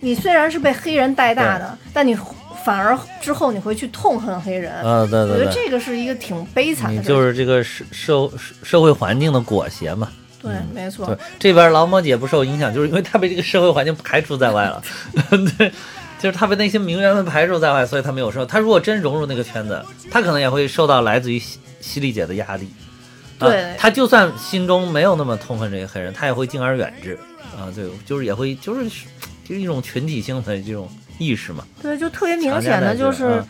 你虽然是被黑人带大的，但你反而之后你会去痛恨黑人。嗯啊，对对我觉得对对，这个是一个挺悲惨你就是这个社社社会环境的裹挟嘛。对，没错对，，这边劳模姐不受影响，就是因为她被这个社会环境排除在外了。对，就是她被那些名媛们排除在外，所以她没有受。她如果真融入那个圈子，她可能也会受到来自于犀犀利姐的压力。啊对她就算心中没有那么痛恨这些黑人，她也会敬而远之。啊，对，就是也会，就是就是一种群体性的这种意识嘛。对，就特别明显的就是嗯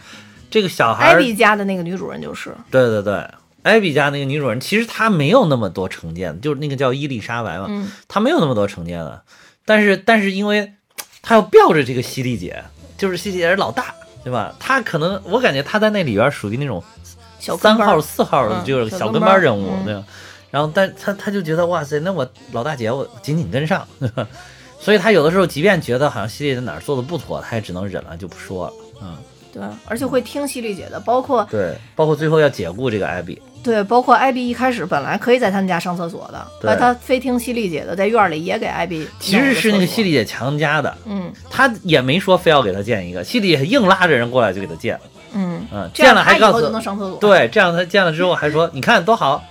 这个小孩儿，艾比家的那个女主人就是，对对对，艾比家那个女主人，其实她没有那么多成见，就是那个叫伊丽莎白嘛。嗯，他没有那么多成见了，但是但是因为她要吊着这个犀利姐，就是犀利姐是老大，对吧？她可能我感觉她在那里边属于那种三号、四号就是小小跟班人物，嗯对吧？然后但她她就觉得哇塞，那我老大姐我紧紧跟上，对吧？所以她有的时候即便觉得好像犀利在哪儿做的不妥，她也只能忍了就不说了。嗯，对，而且会听犀利姐的，包括对，包括最后要解雇这个艾比，对，包括艾比一开始本来可以在他们家上厕所的，后来对他非听犀利姐的，在院里也给艾比其实是那个犀利，姐强加的，嗯他也没说非要给他建一个，犀利姐硬拉着人过来就给他建了。嗯，嗯，建了还告诉能上厕所，对，这样他建了之后还说，你看多好，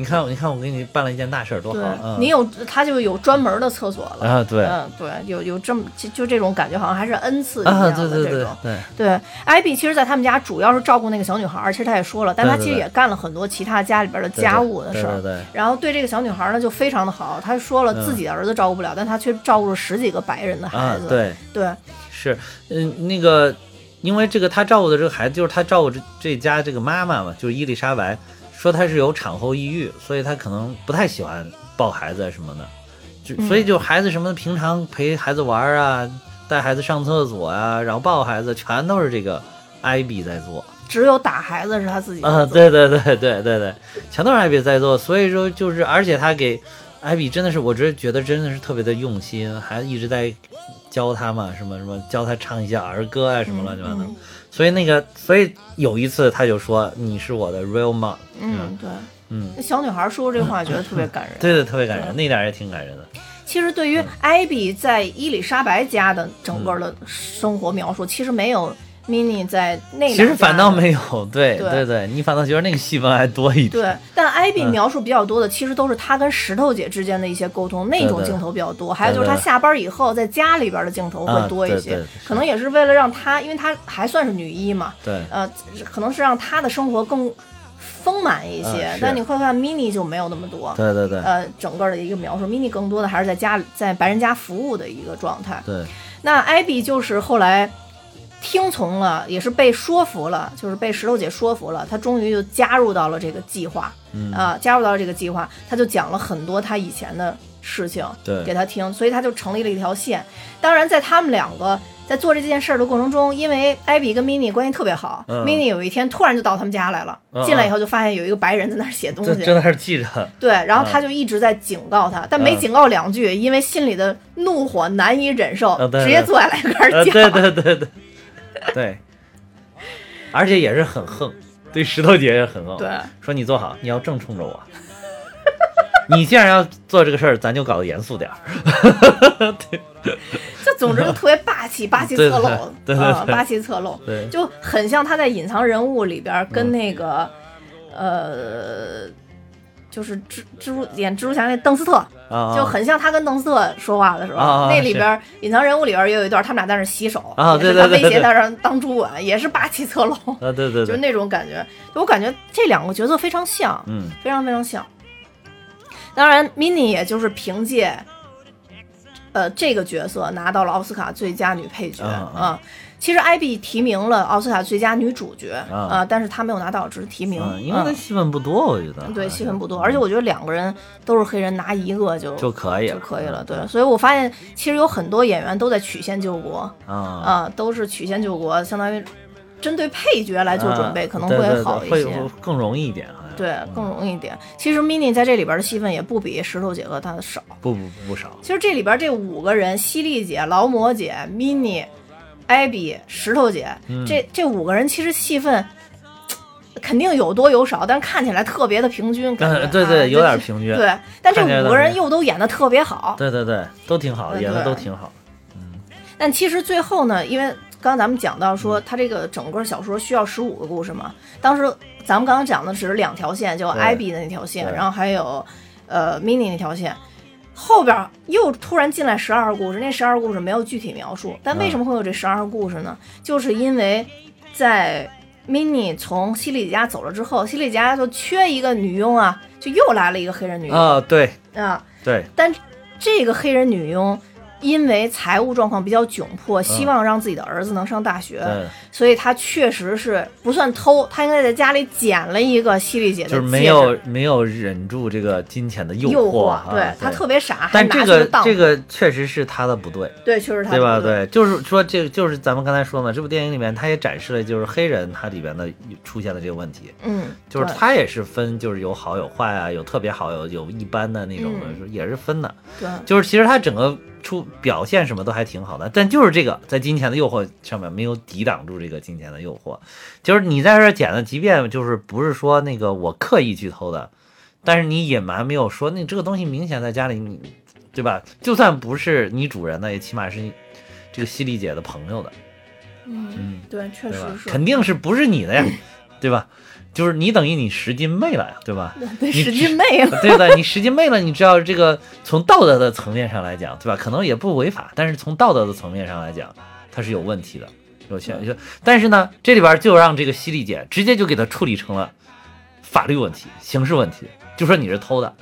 你看你看我给你办了一件大事儿，多好，嗯，你有他就有专门的厕所了。啊对嗯，对，有有这么就就这种感觉，好像还是恩赐一啊样对对对的这种。对，对，艾比其实，在他们家主要是照顾那个小女孩儿，其实他也说了，但他其实也干了很多其他家里边的家务的事儿。对对对，然后对这个小女孩儿呢，就非常的好。他说了，嗯自己的儿子照顾不了，但他却照顾了十几个白人的孩子。啊对对是，嗯那个，因为这个他照顾的这个孩子，就是他照顾这这家这个妈妈嘛，就是伊丽莎白，说她是有产后抑郁，所以她可能不太喜欢抱孩子啊什么的，就嗯。所以就孩子什么平常陪孩子玩儿啊，带孩子上厕所啊，然后抱孩子，全都是这个艾比在做。只有打孩子是他自己啊，对对对对对对，全都是艾比在做，所以说就是，而且他给艾比真的是，我真觉得真的是特别的用心，还一直在教他嘛，什么什么教他唱一些儿歌啊，什么乱七八糟。嗯所以那个，所以有一次他就说你是我的 real mom，嗯，对。嗯，那小女孩说这话，觉得特别感人。对对，特别感人，那点儿也挺感人的。其实对于艾比在伊丽莎白家的整个的生活描述，其实没有 mini 在那两其实反倒没有，对对对对，你反倒觉得那个戏份还多一点。对，但艾比嗯描述比较多的，其实都是他跟石头姐之间的一些沟通，那种镜头比较多。还有就是他下班以后在家里边的镜头会啊多一些可能也是为了让她，因为她还算是女一嘛，对呃，可能是让她的生活更丰满一些。但你会看 mini 就没有那么多。对对对呃，整个的一个描述，mini 更多的还是在家里在白人家服务的一个状态。对，那艾比就是后来听从了，也是被说服了，就是被石头姐说服了，她终于就加入到了这个计划，嗯。啊，加入到了这个计划，她就讲了很多她以前的事情对。给她听，所以她就成立了一条线。当然，在他们两个在做这件事儿的过程中，因为艾比跟 mini 关系特别好、嗯。M i n i 有一天突然就到他们家来了，嗯进来以后就发现有一个白人在那儿写东西，这真的是记着。对，然后嗯。他就一直在警告他，但没嗯。警告两句，因为心里的怒火难以忍受，直接坐下来开呃，始对讲。对对对对，而且也是很横，对石头姐也很横。对，说你坐好，你要正冲着我，你既然要做这个事儿，咱就搞得严肃点儿。就总之就特别霸气，霸气侧漏，对对霸气侧漏，对，就很像他在隐藏人物里边跟那个，呃，就是蜘蜘蛛演蜘蛛侠那邓斯特，啊，就很像他跟邓斯特说话的时候，那里边隐藏人物里边也有一段，他们俩在那洗手，啊也是威胁他让当主管，也是霸气侧漏，啊，对对 就是，那种感觉。我感觉这两个角色非常像，嗯非常非常像。当然，mini 也就是凭借，呃，这个角色拿到了奥斯卡最佳女配角嗯嗯啊。其实艾比提名了奥斯卡最佳女主角啊啊，但是她没有拿到，只是提名。嗯，因为戏份不多，我觉得对戏份不多，嗯而且我觉得两个人都是黑人，拿一个就就可以就可以了。对，所以我发现其实有很多演员都在曲线救国啊啊，都是曲线救国，相当于针对配角来做准备，啊可能对对对好一些。会会更容易一点，对，更容易一点。其实 mini 在这里边的戏份也不比石头姐和她的少。不不不少，其实这里边这五个人，犀利姐、劳模姐、mini、艾比、石头姐，嗯这这五个人其实戏份。肯定有多有少，但看起来特别的平均，感觉、嗯，对啊对，有就点平均，对，但这五个人又都演的特别好。对对对，都挺好，对演的都挺好，嗯但其实最后呢，因为刚刚咱们讲到嗯说，他这个整个小说需要十五个故事嘛，当时咱们刚刚讲的只是两条线，就艾比的那条线，然后还有呃 mini 那条线。后边又突然进来十二个故事，那十二个故事没有具体描述，但为什么会有这十二个故事呢？就是因为在 mini 从西里家走了之后，西里家就缺一个女佣啊，就又来了一个黑人女佣。啊，对。啊，对，但这个黑人女佣因为财务状况比较窘迫，希望让自己的儿子能上大学，对，所以他确实是不算偷，他应该在家里捡了一个犀利姐的，就是没有没有忍住这个金钱的诱惑，啊对他特别傻，但这个这个确实是他的不对，对，确实他对吧？不对。对，就是说这就是咱们刚才说嘛，这部电影里面他也展示了就是黑人他里边的出现的这个问题，嗯，就是他也是分就是有好有坏啊，有特别好有有一般的那种的，嗯。也是分的。对。就是其实他整个出表现什么都还挺好的，但就是这个在金钱的诱惑上面没有抵挡住这个金钱的诱惑。就是你在这捡的，即便就是不是说那个我刻意去偷的，但是你隐瞒没有说那这个东西明显在家里你，对吧？就算不是你主人的，也起码是你这个犀利姐的朋友的，嗯嗯，对，确？实是，肯定是不是你的呀，对吧？就是你等于你拾金昧了呀，对吧？对，你使劲妹了，对的，你拾金昧了，你知道这个从道德的层面上来讲，对吧？可能也不违法，但是从道德的层面上来讲，它是有问题的，有钱就，但是呢，这里边就让这个犀利姐直接就给他处理成了法律问题、刑事问题，就说你是偷的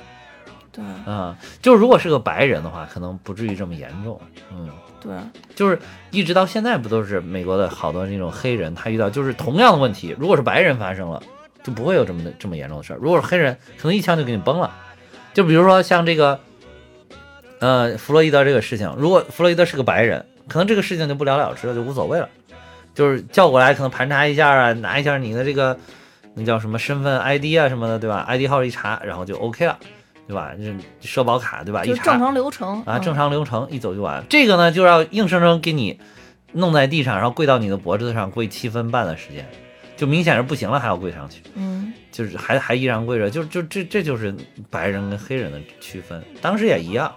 对啊、就如果是个白人的话，可能不至于这么严重，嗯。对就是一直到现在，不都是美国的好多那种黑人，他遇到就是同样的问题，如果是白人发生了，就不会有这么的这么严重的事儿。如果是黑人，可能一枪就给你崩了。就比如说像这个，呃，弗洛伊德这个事情，如果弗洛伊德是个白人，可能这个事情就不了了之了，就无所谓了。就是叫过来，可能盘查一下啊，拿一下你的这个那叫什么身份 ID 啊什么的，对吧？ID 号一查，然后就 OK 了，对吧？这社保卡，对吧？一查正常流程啊，嗯正常流程一走就完。这个呢，就要硬生生给你弄在地上，然后跪到你的脖子上跪七分半的时间，就明显是不行了，还要跪上去，嗯就是还还依然跪着，就就这这就是白人跟黑人的区分，当时也一样，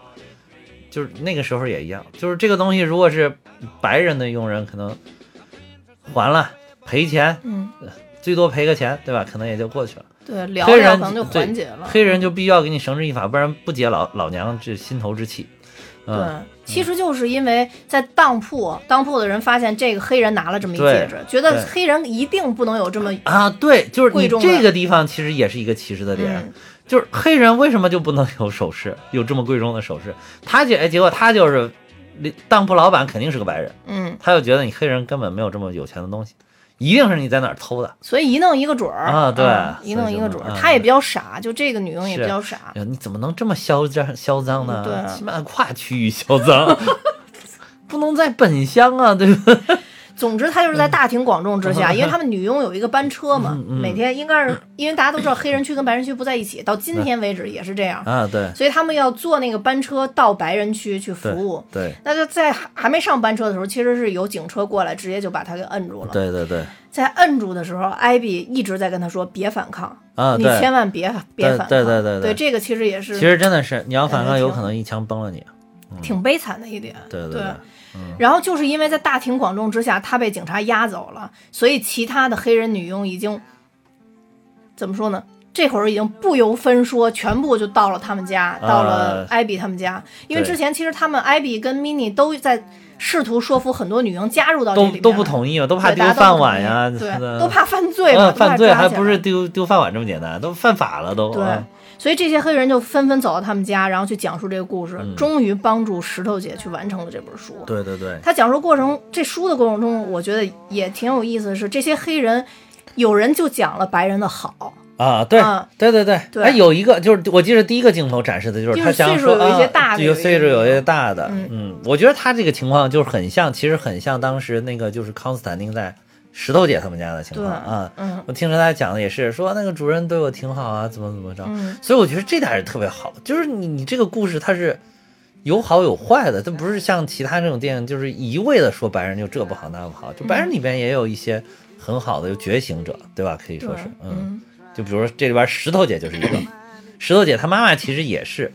就是那个时候也一样，就是这个东西如果是白人的佣人，可能还了赔钱，嗯，最多赔个钱，对吧？可能也就过去了。对，聊黑人聊可能就缓解了。黑人就必须要给你绳之以法，不然不解老老娘这心头之气。对嗯，，其实就是因为在当铺，当铺的人发现这个黑人拿了这么一戒指，觉得黑人一定不能有这么啊，对，就是你贵重这个地方其实也是一个歧视的点，嗯就是黑人为什么就不能有首饰，有这么贵重的首饰？他结哎结果他就是当铺老板肯定是个白人，嗯，他就觉得你黑人根本没有这么有钱的东西，一定是你在哪儿偷的。所以一弄一个准儿啊对嗯一弄一个准儿。她也比较傻，就这个女佣也比较傻你怎么能这么嚣张嚣张呢？嗯对起码跨区域嚣张，不能在本乡啊，对吧？总之，他就是在大庭广众之下，因为他们女佣有一个班车嘛，每天应该是因为大家都知道黑人区跟白人区不在一起，到今天为止也是这样，啊，对。所以他们要坐那个班车到白人区去服务。对那就在还还没上班车的时候，其实是有警车过来，直接就把他给摁住了。对对对。在摁住的时候，艾比一直在跟他说：“别反抗，啊，你，千万别别反抗。对对对对。对这个其实也是其实真的是你要反抗，有可能一枪崩了你。挺悲惨的一点。对对对。对，然后就是因为在大庭广众之下，他被警察押走了，所以其他的黑人女佣已经怎么说呢？这会儿已经不由分说，全部就到了他们家，到了艾比他们家。因为之前其实他们艾比跟 mini 都在试图说服很多女佣加入到这里面都都不同意，都怕丢饭碗呀，对，都怕犯罪嘛，犯罪还不是丢丢饭碗这么简单，都犯法了都。对。啊，所以这些黑人就纷纷走到他们家，然后去讲述这个故事，嗯。终于帮助石头姐去完成了这本书。对对对，他讲述过程，这书的过程中，我觉得也挺有意思的是，这些黑人，有人就讲了白人的好，啊，对啊。对对对，对。哎，有一个就是我记得第一个镜头展示的就是就是他想岁数说有一些啊大的有岁数有一些大的，嗯。嗯，我觉得他这个情况就是很像，其实很像当时那个就是康斯坦丁在石头姐他们家的情况啊。嗯。我听着他讲的也是说那个主人对我挺好啊，怎么怎么着，嗯，所以我觉得这点是特别好，就是你你这个故事它是有好有坏的，它不是像其他这种电影就是一味的说白人就这不好那不好，就白人里边也有一些很好的有觉醒者，对吧？可以说是，嗯，嗯，就比如说这里边石头姐就是一个，石头姐她妈妈其实也是，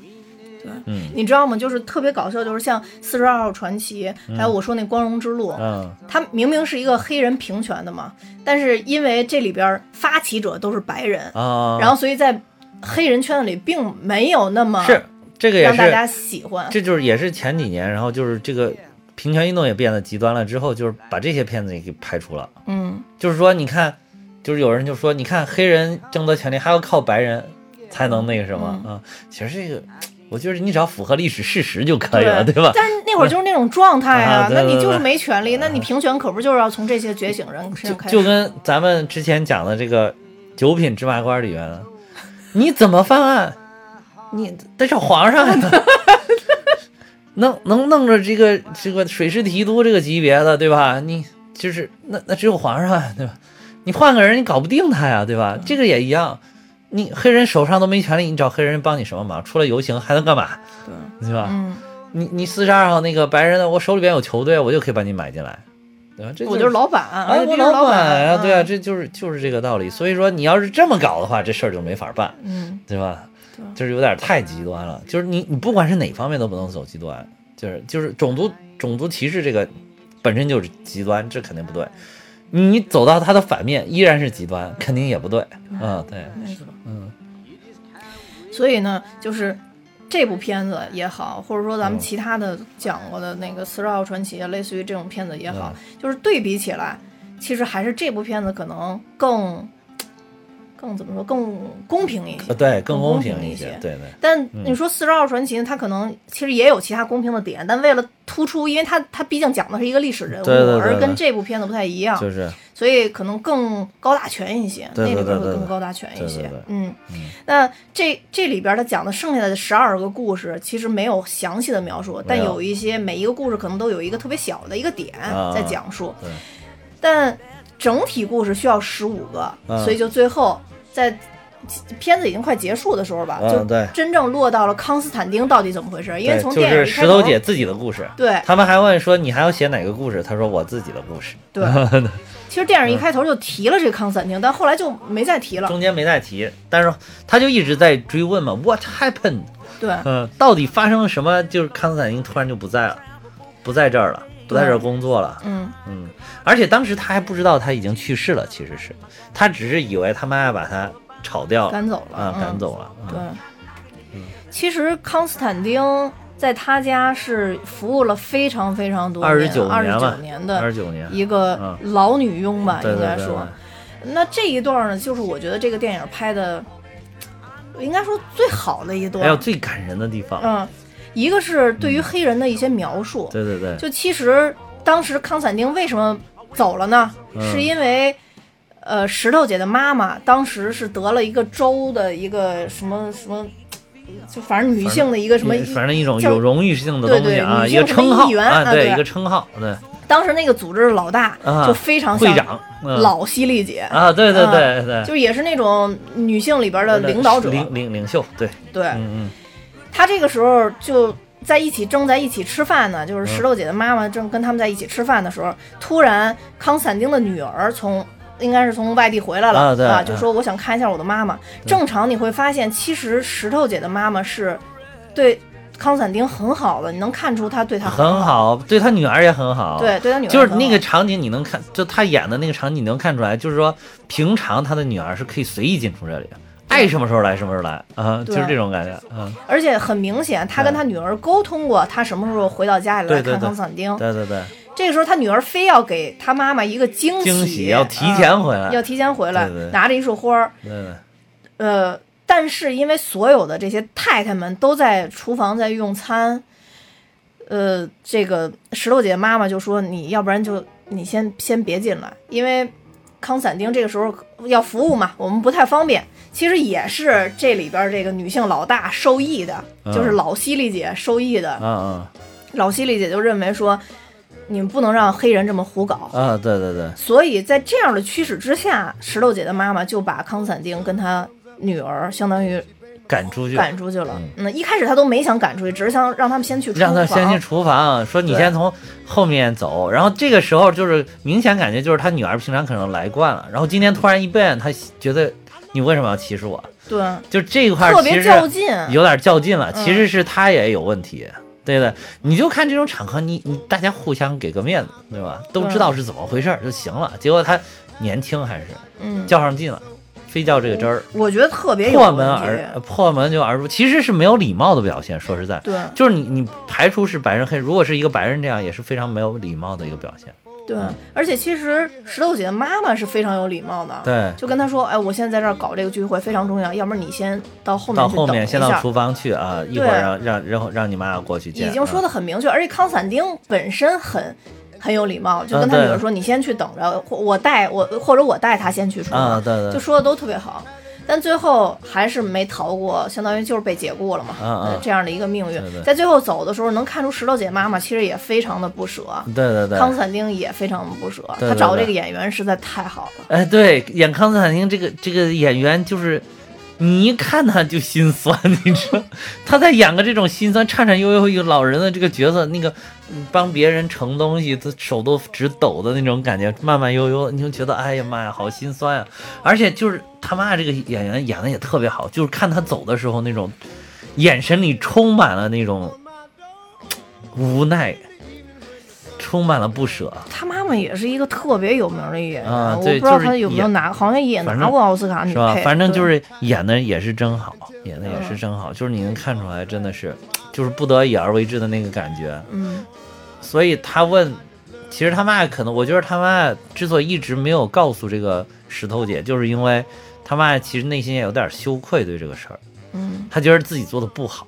对。嗯你知道吗？就是特别搞笑，就是像《四十二号传奇》，还有我说那《光荣之路》，嗯它明明是一个黑人平权的嘛，但是因为这里边发起者都是白人，啊，然后所以在黑人圈子里并没有那么是这个也是，让大家喜欢。这就是也是前几年，然后就是这个平权运动也变得极端了之后，就是把这些片子也给排除了。嗯，就是说，你看，就是有人就说，你看黑人争得权利还要靠白人才能那个什么啊、嗯其实这个，我觉得你只要符合历史事实就可以了，对吧？但是那会儿就是那种状态啊对那你就是没权利，那你平权可不就是要从这些觉醒人身就上开始？就跟咱们之前讲的这个九品芝麻官里面的，你怎么犯案，你得找皇上呀。能能弄着这个这个水师提督这个级别的，对吧？你就是那那只有皇上呀，对吧？你换个人你搞不定他呀，对吧？这个也一样，你黑人手上都没权利，你找黑人帮你什么忙？除了游行还能干嘛？对，对吧？嗯，你你四十二号那个白人的，我手里边有球队，我就可以把你买进来，对吧？这我就是老板，我须是老板呀，对啊，嗯这就是就是这个道理。所以说，你要是这么搞的话，这事儿就没法办，嗯，对吧？对就是有点太极端了。就是你你不管是哪方面都不能走极端，就是就是种族种族歧视这个本身就是极端，这肯定不对。你走到它的反面，依然是极端，肯定也不对。嗯，对，所以呢，就是这部片子也好，或者说咱们嗯。其他的讲过的那个《四十二号传奇》，类似于这种片子也好，嗯。就是对比起来，其实还是这部片子可能更更怎么说，更公平一些呃，。对，更公公平一些对对。但你说《四十二号传奇》，它可能其实也有其他公平的点，但为了突出，因为它它毕竟讲的是一个历史人物，而跟这部片子不太一样，就是所以可能更高大全一些，对对那里边会更高大全一些。嗯，嗯那这这里边他讲的剩下的十二个故事，其实没有详细的描述，但有有一些每一个故事可能都有一个特别小的一个点啊在讲述，对但整体故事需要十五个，嗯所以就最后在。片子已经快结束的时候吧，就真正落到了康斯坦丁到底怎么回事？因为，从电影石头姐自己的故事。对他们还问说你还要写哪个故事？他说我自己的故事，对，其实电影一开头就提了这个康斯坦丁，但后来就没再提了。中间没再提，但是他就一直在追问嘛，What happened？对，嗯，到底发生了什么？就是康斯坦丁突然就不在了，不在这儿了，不在这儿工作了。嗯，嗯，而且当时他还不知道他已经去世了，其实是他只是以为他妈要把他炒掉了赶走了啊，嗯赶走了。嗯对，其实康斯坦丁在他家是服务了非常非常多年，29二十年了九年的二十九年，一个老女佣吧，应该说。那这一段呢，就是我觉得这个电影拍的，应该说最好的一段，还有段。最感人的地方。嗯，一个是对于黑人的一些描述，对对对，就其实当时康斯坦丁为什么走了呢？嗯是因为。呃，石头姐的妈妈当时是得了一个州的一个什么什么，就反正女性的一个什么反正一种叫有荣誉性的对对东西啊，女性什么一个称号啊，对，一个称号，对，当时那个组织的老大啊就非常像会长嗯老犀利姐，啊，对对对对，就也是那种女性里边的领导者。领领领袖，对，对，嗯她这个时候就在一起正在一起吃饭呢，就是石头姐的妈妈正跟他们在一起吃饭的时候，突然康斯坦丁的女儿从。应该是从外地回来了啊对就说我想看一下我的妈妈。正常你会发现，其实石头姐的妈妈是对康斯坦丁很好的，你能看出她对他嗯，很好，好，对他女儿也很好，对，对他女儿就是那个场景，你能看，就他演的那个场景，你能看出来，就是说平常他的女儿是可以随意进出这里，爱什么时候来什么时候来啊，对。就是这种感觉，嗯，而且很明显，他跟他女儿沟通过，他什么时候回到家里来看康斯坦丁。对对对，这个时候，他女儿非要给他妈妈一个惊惊喜要提前回来嗯要提前回来，对对拿着一束花儿。呃，但是因为所有的这些太太们都在厨房在用餐，呃，这个石头姐妈妈就说：“你要不然就你先先别进来，因为康斯坦丁这个时候要服务嘛，我们不太方便。”其实也是这里边这个女性老大受益的，嗯就是老犀利姐受益的。嗯嗯老犀利姐就认为说，你们不能让黑人这么胡搞。啊，对对对，所以在这样的驱使之下，石头姐的妈妈就把康斯坦丁跟他女儿相当于赶出去，赶出去了。嗯，一开始他都没想赶出去，只是想让他们先去厨让他先去厨房，说你先从后面走。然后这个时候就是明显感觉就是他女儿平常可能来惯了，然后今天突然一变，他觉得你为什么要歧视我？对，就这一块特别较劲。有点较劲了，嗯其实是他也有问题。对的，你就看这种场合，你你大家互相给个面子，对吧？都知道是怎么回事儿就行了。结果他年轻还是嗯，较上劲了，非较这个真儿，我觉得特别有破门而破门就而入，其实是没有礼貌的表现。说实在，对就是你你排除是白人黑，如果是一个白人这样，也是非常没有礼貌的一个表现。对，而且其实石头姐的妈妈是非常有礼貌的。对，就跟她说，哎，我现在在这儿搞这个聚会非常重要，要不然你先到后面到去等一后面先到下厨房去啊，一会儿让让让让你妈过去见。已经说啊的很明确，而且康斯坦丁本身很很有礼貌，就跟他女儿说：“你先去等着，或我带我或者我带他先去厨房。啊，对对，就说的都特别好。但最后还是没逃过，相当于就是被解雇了嘛，嗯嗯。呃这样的一个命运。对对。在最后走的时候，能看出石头姐妈妈其实也非常的不舍，对对对，康斯坦丁也非常的不舍。他找这个演员实在太好了，哎，对，演康斯坦丁这个这个演员，就是你一看他就心酸，你知道，他在演个这种心酸、颤颤悠悠一个老人的这个角色，那个帮别人盛东西，他手都直抖的那种感觉，慢慢悠悠，你就觉得哎呀妈呀，好心酸啊！而且就是他妈这个演员演的也特别好，就是看他走的时候那种眼神里充满了那种无奈，充满了不舍。他妈妈也是一个特别有名的演员，啊我不知道对就是他有没有演拿，好像也拿过奥斯卡女是吧？反正就是演的也是真好，演的也是真好，就是你能看出来，真的是就是不得已而为之的那个感觉。嗯所以他问，其实他妈可能，我觉得他妈之所以一直没有告诉这个石头姐，就是因为他妈其实内心也有点羞愧对这个事儿，嗯，他觉得自己做的不好，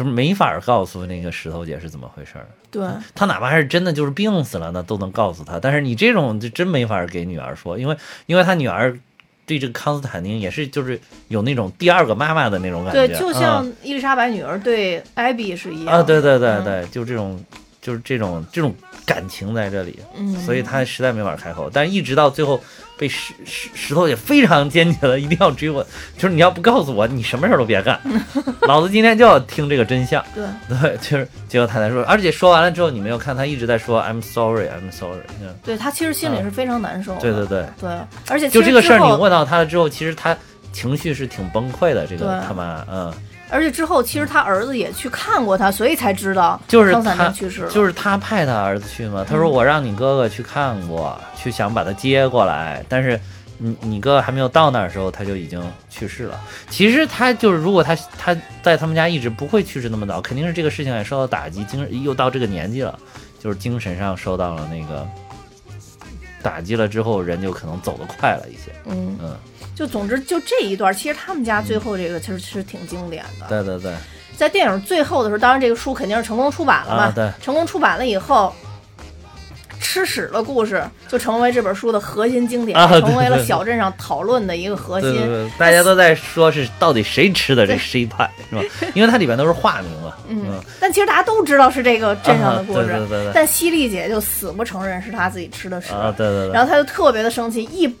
就是没法告诉那个石头姐是怎么回事儿。对。他哪怕是真的就是病死了那，都能告诉他。但是你这种就真没法给女儿说，因为因为他女儿对这个康斯坦丁也是就是有那种第二个妈妈的那种感觉，对，就嗯像伊丽莎白女儿对艾比是一样啊，对对对嗯对，就这种就是这种这种感情在这里，嗯，所以他实在没法开口。但是一直到最后被石石石头也非常坚决的一定要追问，就是你要不告诉我，你什么事儿都别干，老子今天就要听这个真相。对对，就是结果他才说，而且说完了之后，你没有看他一直在说 I'm sorry, I'm sorry，嗯对，他其实心里是非常难受的。对对对，对，而且就这个事儿，你问到他了之后，其实他情绪是挺崩溃的。这个他妈，嗯，而且之后其实他儿子也去看过他，所以才知道就是他去世了。就是他派他儿子去嘛。他说嗯我让你哥哥去看过，去想把他接过来，但是你你哥哥还没有到那儿的时候，他就已经去世了。其实他就是，如果他他在他们家一直不会去世那么早，肯定是这个事情也受到打击，精又到这个年纪了，就是精神上受到了那个打击了之后，人就可能走得快了一些。嗯，嗯，就总之就这一段，其实他们家最后这个其实是挺经典的。对对对，在电影最后的时候，当然这个书肯定是成功出版了嘛。啊对成功出版了以后，吃屎的故事就成为这本书的核心经典，啊成为了小镇上讨论的一个核心。对对对，大家都在说是到底谁吃的这谁派是吧？因为它里边都是化名嘛。嗯，但其实大家都知道是这个镇上的故事，啊对对对对但犀利姐就死不承认是她自己吃的屎，啊，对对对。然后她就特别的生气，一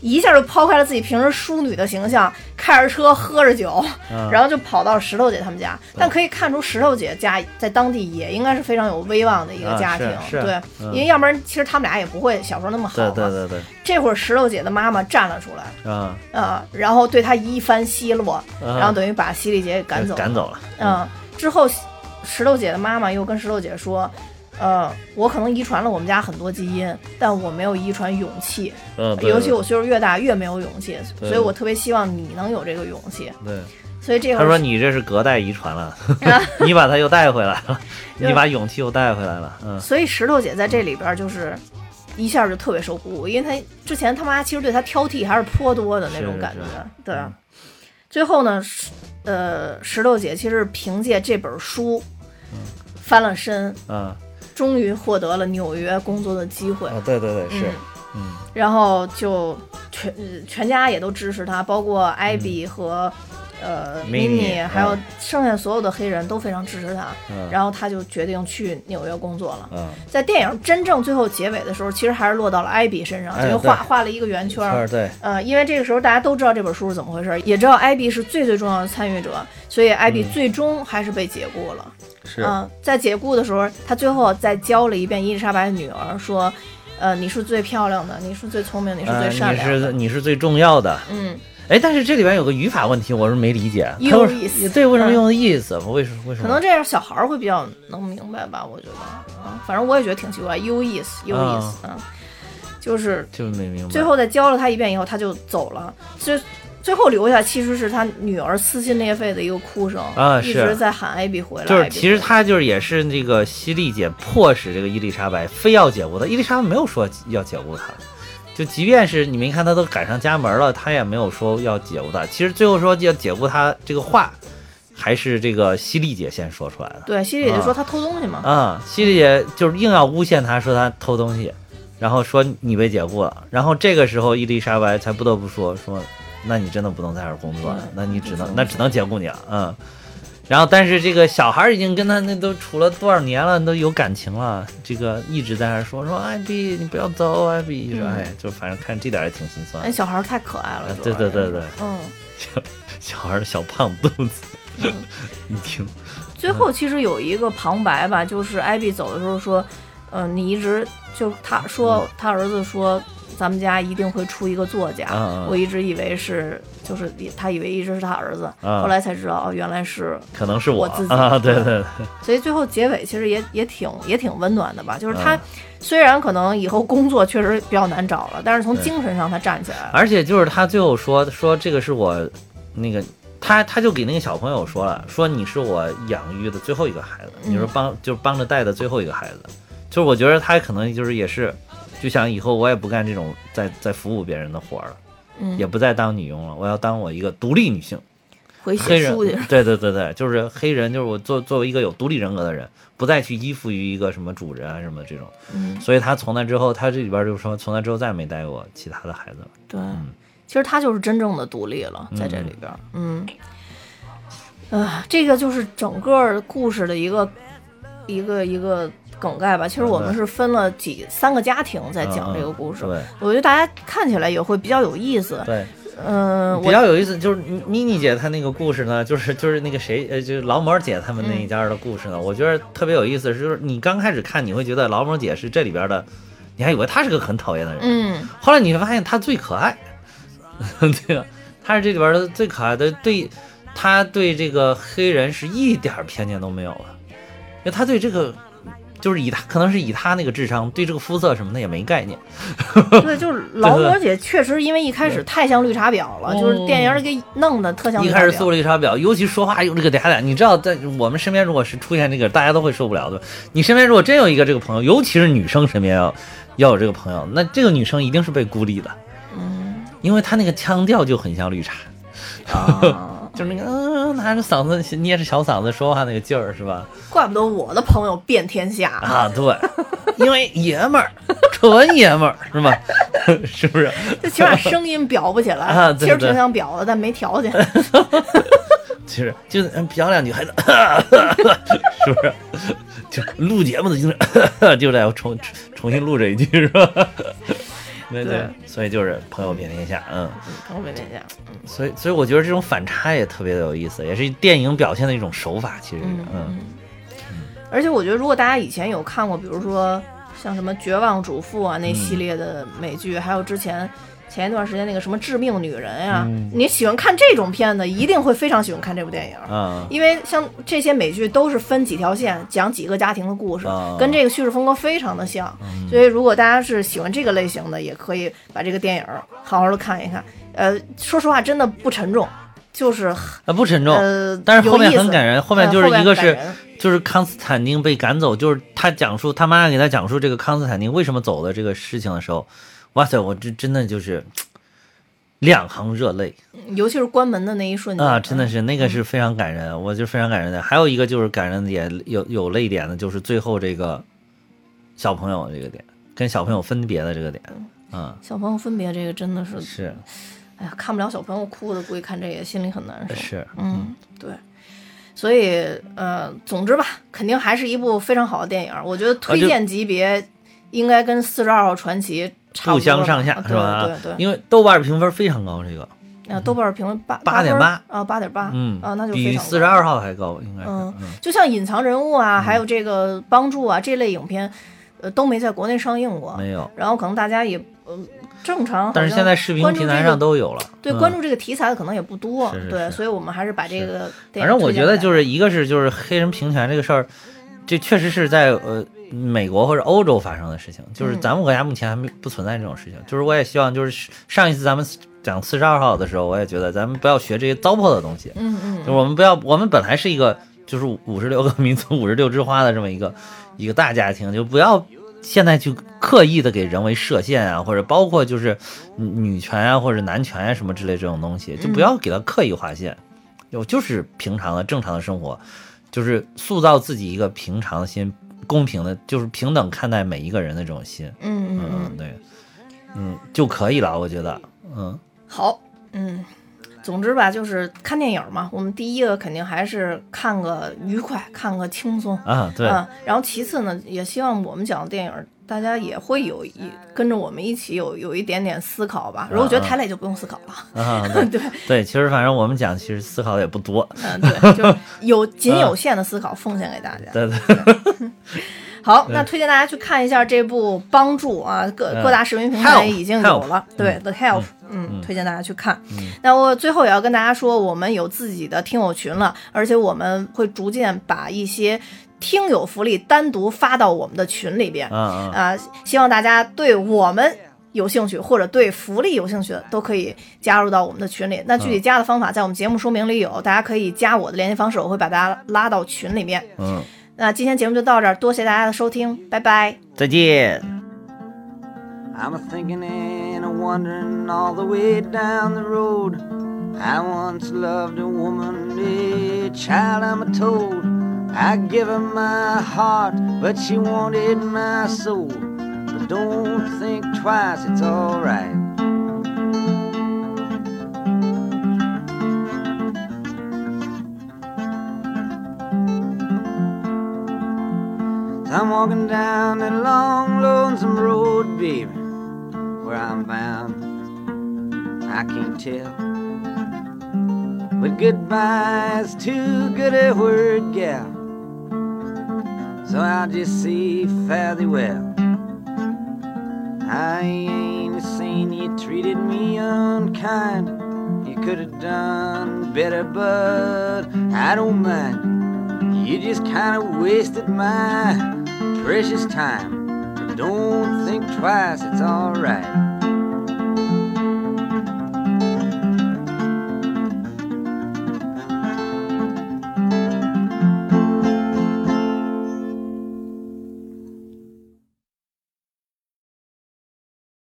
一下就抛开了自己平时淑女的形象，开着车喝着酒，嗯然后就跑到石头姐他们家。但可以看出，石头姐家在当地也应该是非常有威望的一个啊家庭，对，嗯因为要不然其实他们俩也不会小时候那么好对嘛。对对对，这会儿石头姐的妈妈站了出来，啊，啊、然后对她一番奚落，啊然后等于把犀利姐给赶走了。赶走了。嗯，之后石头姐的妈妈又跟石头姐说，呃，我可能遗传了我们家很多基因，但我没有遗传勇气，嗯，对尤其我岁数越大越没有勇气，所以我特别希望你能有这个勇气。对，所以这会儿他说你这是隔代遗传了，你把他又带回来了，你把勇气又带回来了。嗯，所以石头姐在这里边就是一下就特别受鼓舞，因为她之前他妈其实对她挑剔还是颇多的那种感觉是。对嗯，最后呢，石呃，石头姐其实凭借这本书嗯翻了身，啊终于获得了纽约工作的机会。啊，对对对，是嗯，嗯然后就全呃全家也都支持他，包括艾比和、呃 Minnie，还有嗯剩下所有的黑人都非常支持他。嗯然后他就决定去纽约工作了。嗯，在电影真正最后结尾的时候，其实还是落到了艾比身上，哎就画对画了一个圆圈对，呃，因为这个时候大家都知道这本书是怎么回事，也知道艾比是最最重要的参与者，所以艾比嗯最终还是被解雇了。是嗯、在解雇的时候，他最后再教了一遍伊丽莎白的女儿，说：“呃，你是最漂亮的，你是最聪明，你是呃最善你是良的。你是最重要的。嗯，哎，但是这里边有个语法问题，我是没理解。有他为意思对，为什么嗯用的意思？为什么为什么？可能这样小孩儿会比较能明白吧，我觉得。啊，反正我也觉得挺奇怪，有意思，有意思。嗯，就是就没明白。最后再教了他一遍以后，他就走了。最最后留下其实是他女儿撕心裂肺的一个哭声啊是一直在喊艾比回来。就是其实他就是也是那个犀利姐迫使这个伊丽莎白非要解雇他，伊丽莎白没有说要解雇他，就即便是你没看他都赶上家门了，他也没有说要解雇他。其实最后说要解雇他这个话，还是这个犀利姐先说出来的对，犀利姐就说他偷东西嘛。啊。犀利姐就是硬要诬陷他说他偷东西，然后说你被解雇了，然后这个时候伊丽莎白才不得不说说，那你真的不能在这儿工作了嗯，那你只能嗯那只能解雇你了，嗯。然后，但是这个小孩儿已经跟他那都处了多少年了，都有感情了。这个一直在那说说艾比，你不要走，艾比。说嗯哎，就反正看这点儿也挺心酸哎，。小孩儿太可爱了。对对对对，嗯。小孩儿的小胖肚子，嗯 一听，最后其实有一个旁白吧，就是艾比走的时候说，嗯、你一直就他说他儿子说咱们家一定会出一个作家，我一直以为是就是他以为一直是他儿子，嗯。后来才知道哦原来是，可能是我自己啊，对对对，所以最后结尾其实也也挺也挺温暖的吧，就是他嗯。虽然可能以后工作确实比较难找了，但是从精神上他站起来了，而且就是他最后说说这个是我那个他他就给那个小朋友说了，说你是我养育的最后一个孩子，嗯。你说帮就是帮着带的最后一个孩子，就是我觉得他可能就是也是就想以后我也不干这种在在服务别人的活儿了，嗯。也，不再当女佣了，我要当我一个独立女性，回黑人写书去，对对对对，就是黑人，就是我作作为一个有独立人格的人，不再去依附于一个什么主人啊什么这种，嗯，所以他从那之后，他这里边就说从那之后再也没带过其他的孩子了。对，其实他就是真正的独立了，在这里边儿，嗯，啊、这个就是整个故事的一个一个一个梗概吧。其实我们是分了几三个家庭在讲这个故事，对我觉得大家看起来也会比较有意思。对，嗯，比较有意思，就是妮妮姐她那个故事呢，就是就是那个谁，呃，就是劳模姐他们那一家的故事呢，我觉得特别有意思，就是你刚开始看你会觉得劳模姐是这里边的，你还以为她是个很讨厌的人，嗯后来你会发现她最可爱，对吧？她是这里边的最可爱的，对，她对这个黑人是一点偏见都没有了，因为她对这个。就是以他可能是以他那个智商，对这个肤色什么的也没概念。对，就是 劳模姐确实因为一开始太像绿茶婊了，就是电影里给弄的特像绿茶一开始搜婊。绿茶婊，尤其说话用这个嗲嗲，你知道，在我们身边如果是出现这个，大家都会受不了的。你身边如果真有一个这个朋友，尤其是女生身边要要有这个朋友，那这个女生一定是被孤立的，嗯因为她那个腔调就很像绿茶，啊，就是那个嗯、拿着嗓子捏着小嗓子说话那个劲儿，是吧？怪不得我的朋友遍天下。啊，对，因为爷们儿，纯爷们儿是吧？是不是？就起码声音表不起来，啊对对其实挺想表的，但没条件。其实就嗯表两句还能，是不是？就录节目的精神，就得重重新录这一句是吧？对对。所以就是朋友遍天下，嗯，朋友遍天下，嗯，所以所以我觉得这种反差也特别的有意思，也是电影表现的一种手法，其实，嗯嗯。而且我觉得，如果大家以前有看过，比如说像什么《绝望主妇》啊那系列的美剧，还有之前前一段时间那个什么《致命女人》呀，嗯。你喜欢看这种片子，一定会非常喜欢看这部电影。啊，因为像这些美剧都是分几条线讲几个家庭的故事，啊。跟这个叙事风格非常的像，嗯。所以如果大家是喜欢这个类型的，也可以把这个电影好好的看一看。呃，说实话，真的不沉重，就是啊不沉重，呃，但是后面很感人，后面呃就是一个是就是康斯坦丁被赶走，就是他讲述他妈妈给他讲述这个康斯坦丁为什么走的这个事情的时候，哇塞，我这真的就是 两行热泪尤其是关门的那一瞬间啊，真的是那嗯个是非常感人，我就非常感人的。还有一个就是感人的点，有有泪点的，就是最后这个小朋友这个点，跟小朋友分别的这个点，嗯，小朋友分别这个真的是，是哎呀，看不了小朋友哭的，估计看这个心里很难受。是，嗯，对。所以，呃，总之吧，肯定还是一部非常好的电影。我觉得推荐级别应该跟《四十二号传奇》差不相上下啊是吧？对对。对，因为豆瓣评分非常高，这个，啊，豆瓣评分八八点八。啊，八点八，嗯啊，那就非比四十二号还高，应该是，嗯嗯。就像隐藏人物啊，还有这个帮助啊这类影片，呃，都没在国内上映过。没有。然后可能大家也呃正常，但是现在视频平台上都有了。对嗯。关注这个题材的可能也不多，对，所以我们还是把这个反正我觉得就是是一个是就是黑人平权这个事儿，这确实是在呃美国或者欧洲发生的事情，就是嗯咱们国家目前还没不存在这种事情。就是我也希望就是上一次咱们讲四十二号的时候，我也觉得咱们不要学这些糟粕的东西，嗯嗯就我们不要我们本来是一个就是五十六个民族五十六枝花的这么一个一个大家庭，就不要。现在去刻意的给人为设限啊，或者包括就是女权啊，或者男权啊什么之类这种东西，就不要给他刻意划线。有就是平常的正常的生活，就是塑造自己一个平常心，公平的，就是平等看待每一个人的这种心。嗯嗯嗯嗯，对，嗯就可以了，我觉得，嗯好，嗯。总之吧，就是看电影嘛。我们第一个肯定还是看个愉快，看个轻松啊，对，啊。然后其次呢，也希望我们讲的电影，大家也会有一跟着我们一起有有一点点思考吧。如果觉得太累，就不用思考了。啊，对对，对，其实反正我们讲，其实思考的也不多，嗯，对，就是有 仅有限的思考奉献给大家。对对，好，那推荐大家去看一下这部《帮助》啊，各嗯各大视频平台已经有了。Help，对，《The Help》，嗯嗯，推荐大家去看嗯。那我最后也要跟大家说，我们有自己的听友群了，而且我们会逐渐把一些听友福利单独发到我们的群里边。啊希望大家对我们有兴趣或者对福利有兴趣的，都可以加入到我们的群里。那具体加的方法在我们节目说明里有，大家可以加我的联系方式，我会把大家拉到群里面。嗯，那今天节目就到这儿，多谢大家的收听，拜拜。再见。I'm a thinking and a wondering all the way down the road. I once loved a woman, a child I'm a told. I give her my heart, but she wanted my soul. But don't think twice, it's alright. I'm walking down that long, lonesome road, baby. Where I'm bound, I can't tell. But goodbye's too good a word, gal. So I'll just say fare thee well. I ain't saying you treated me unkind. You could have done better, but I don't mind. You just kind of wasted my precious time. Don't think twice, it's alright.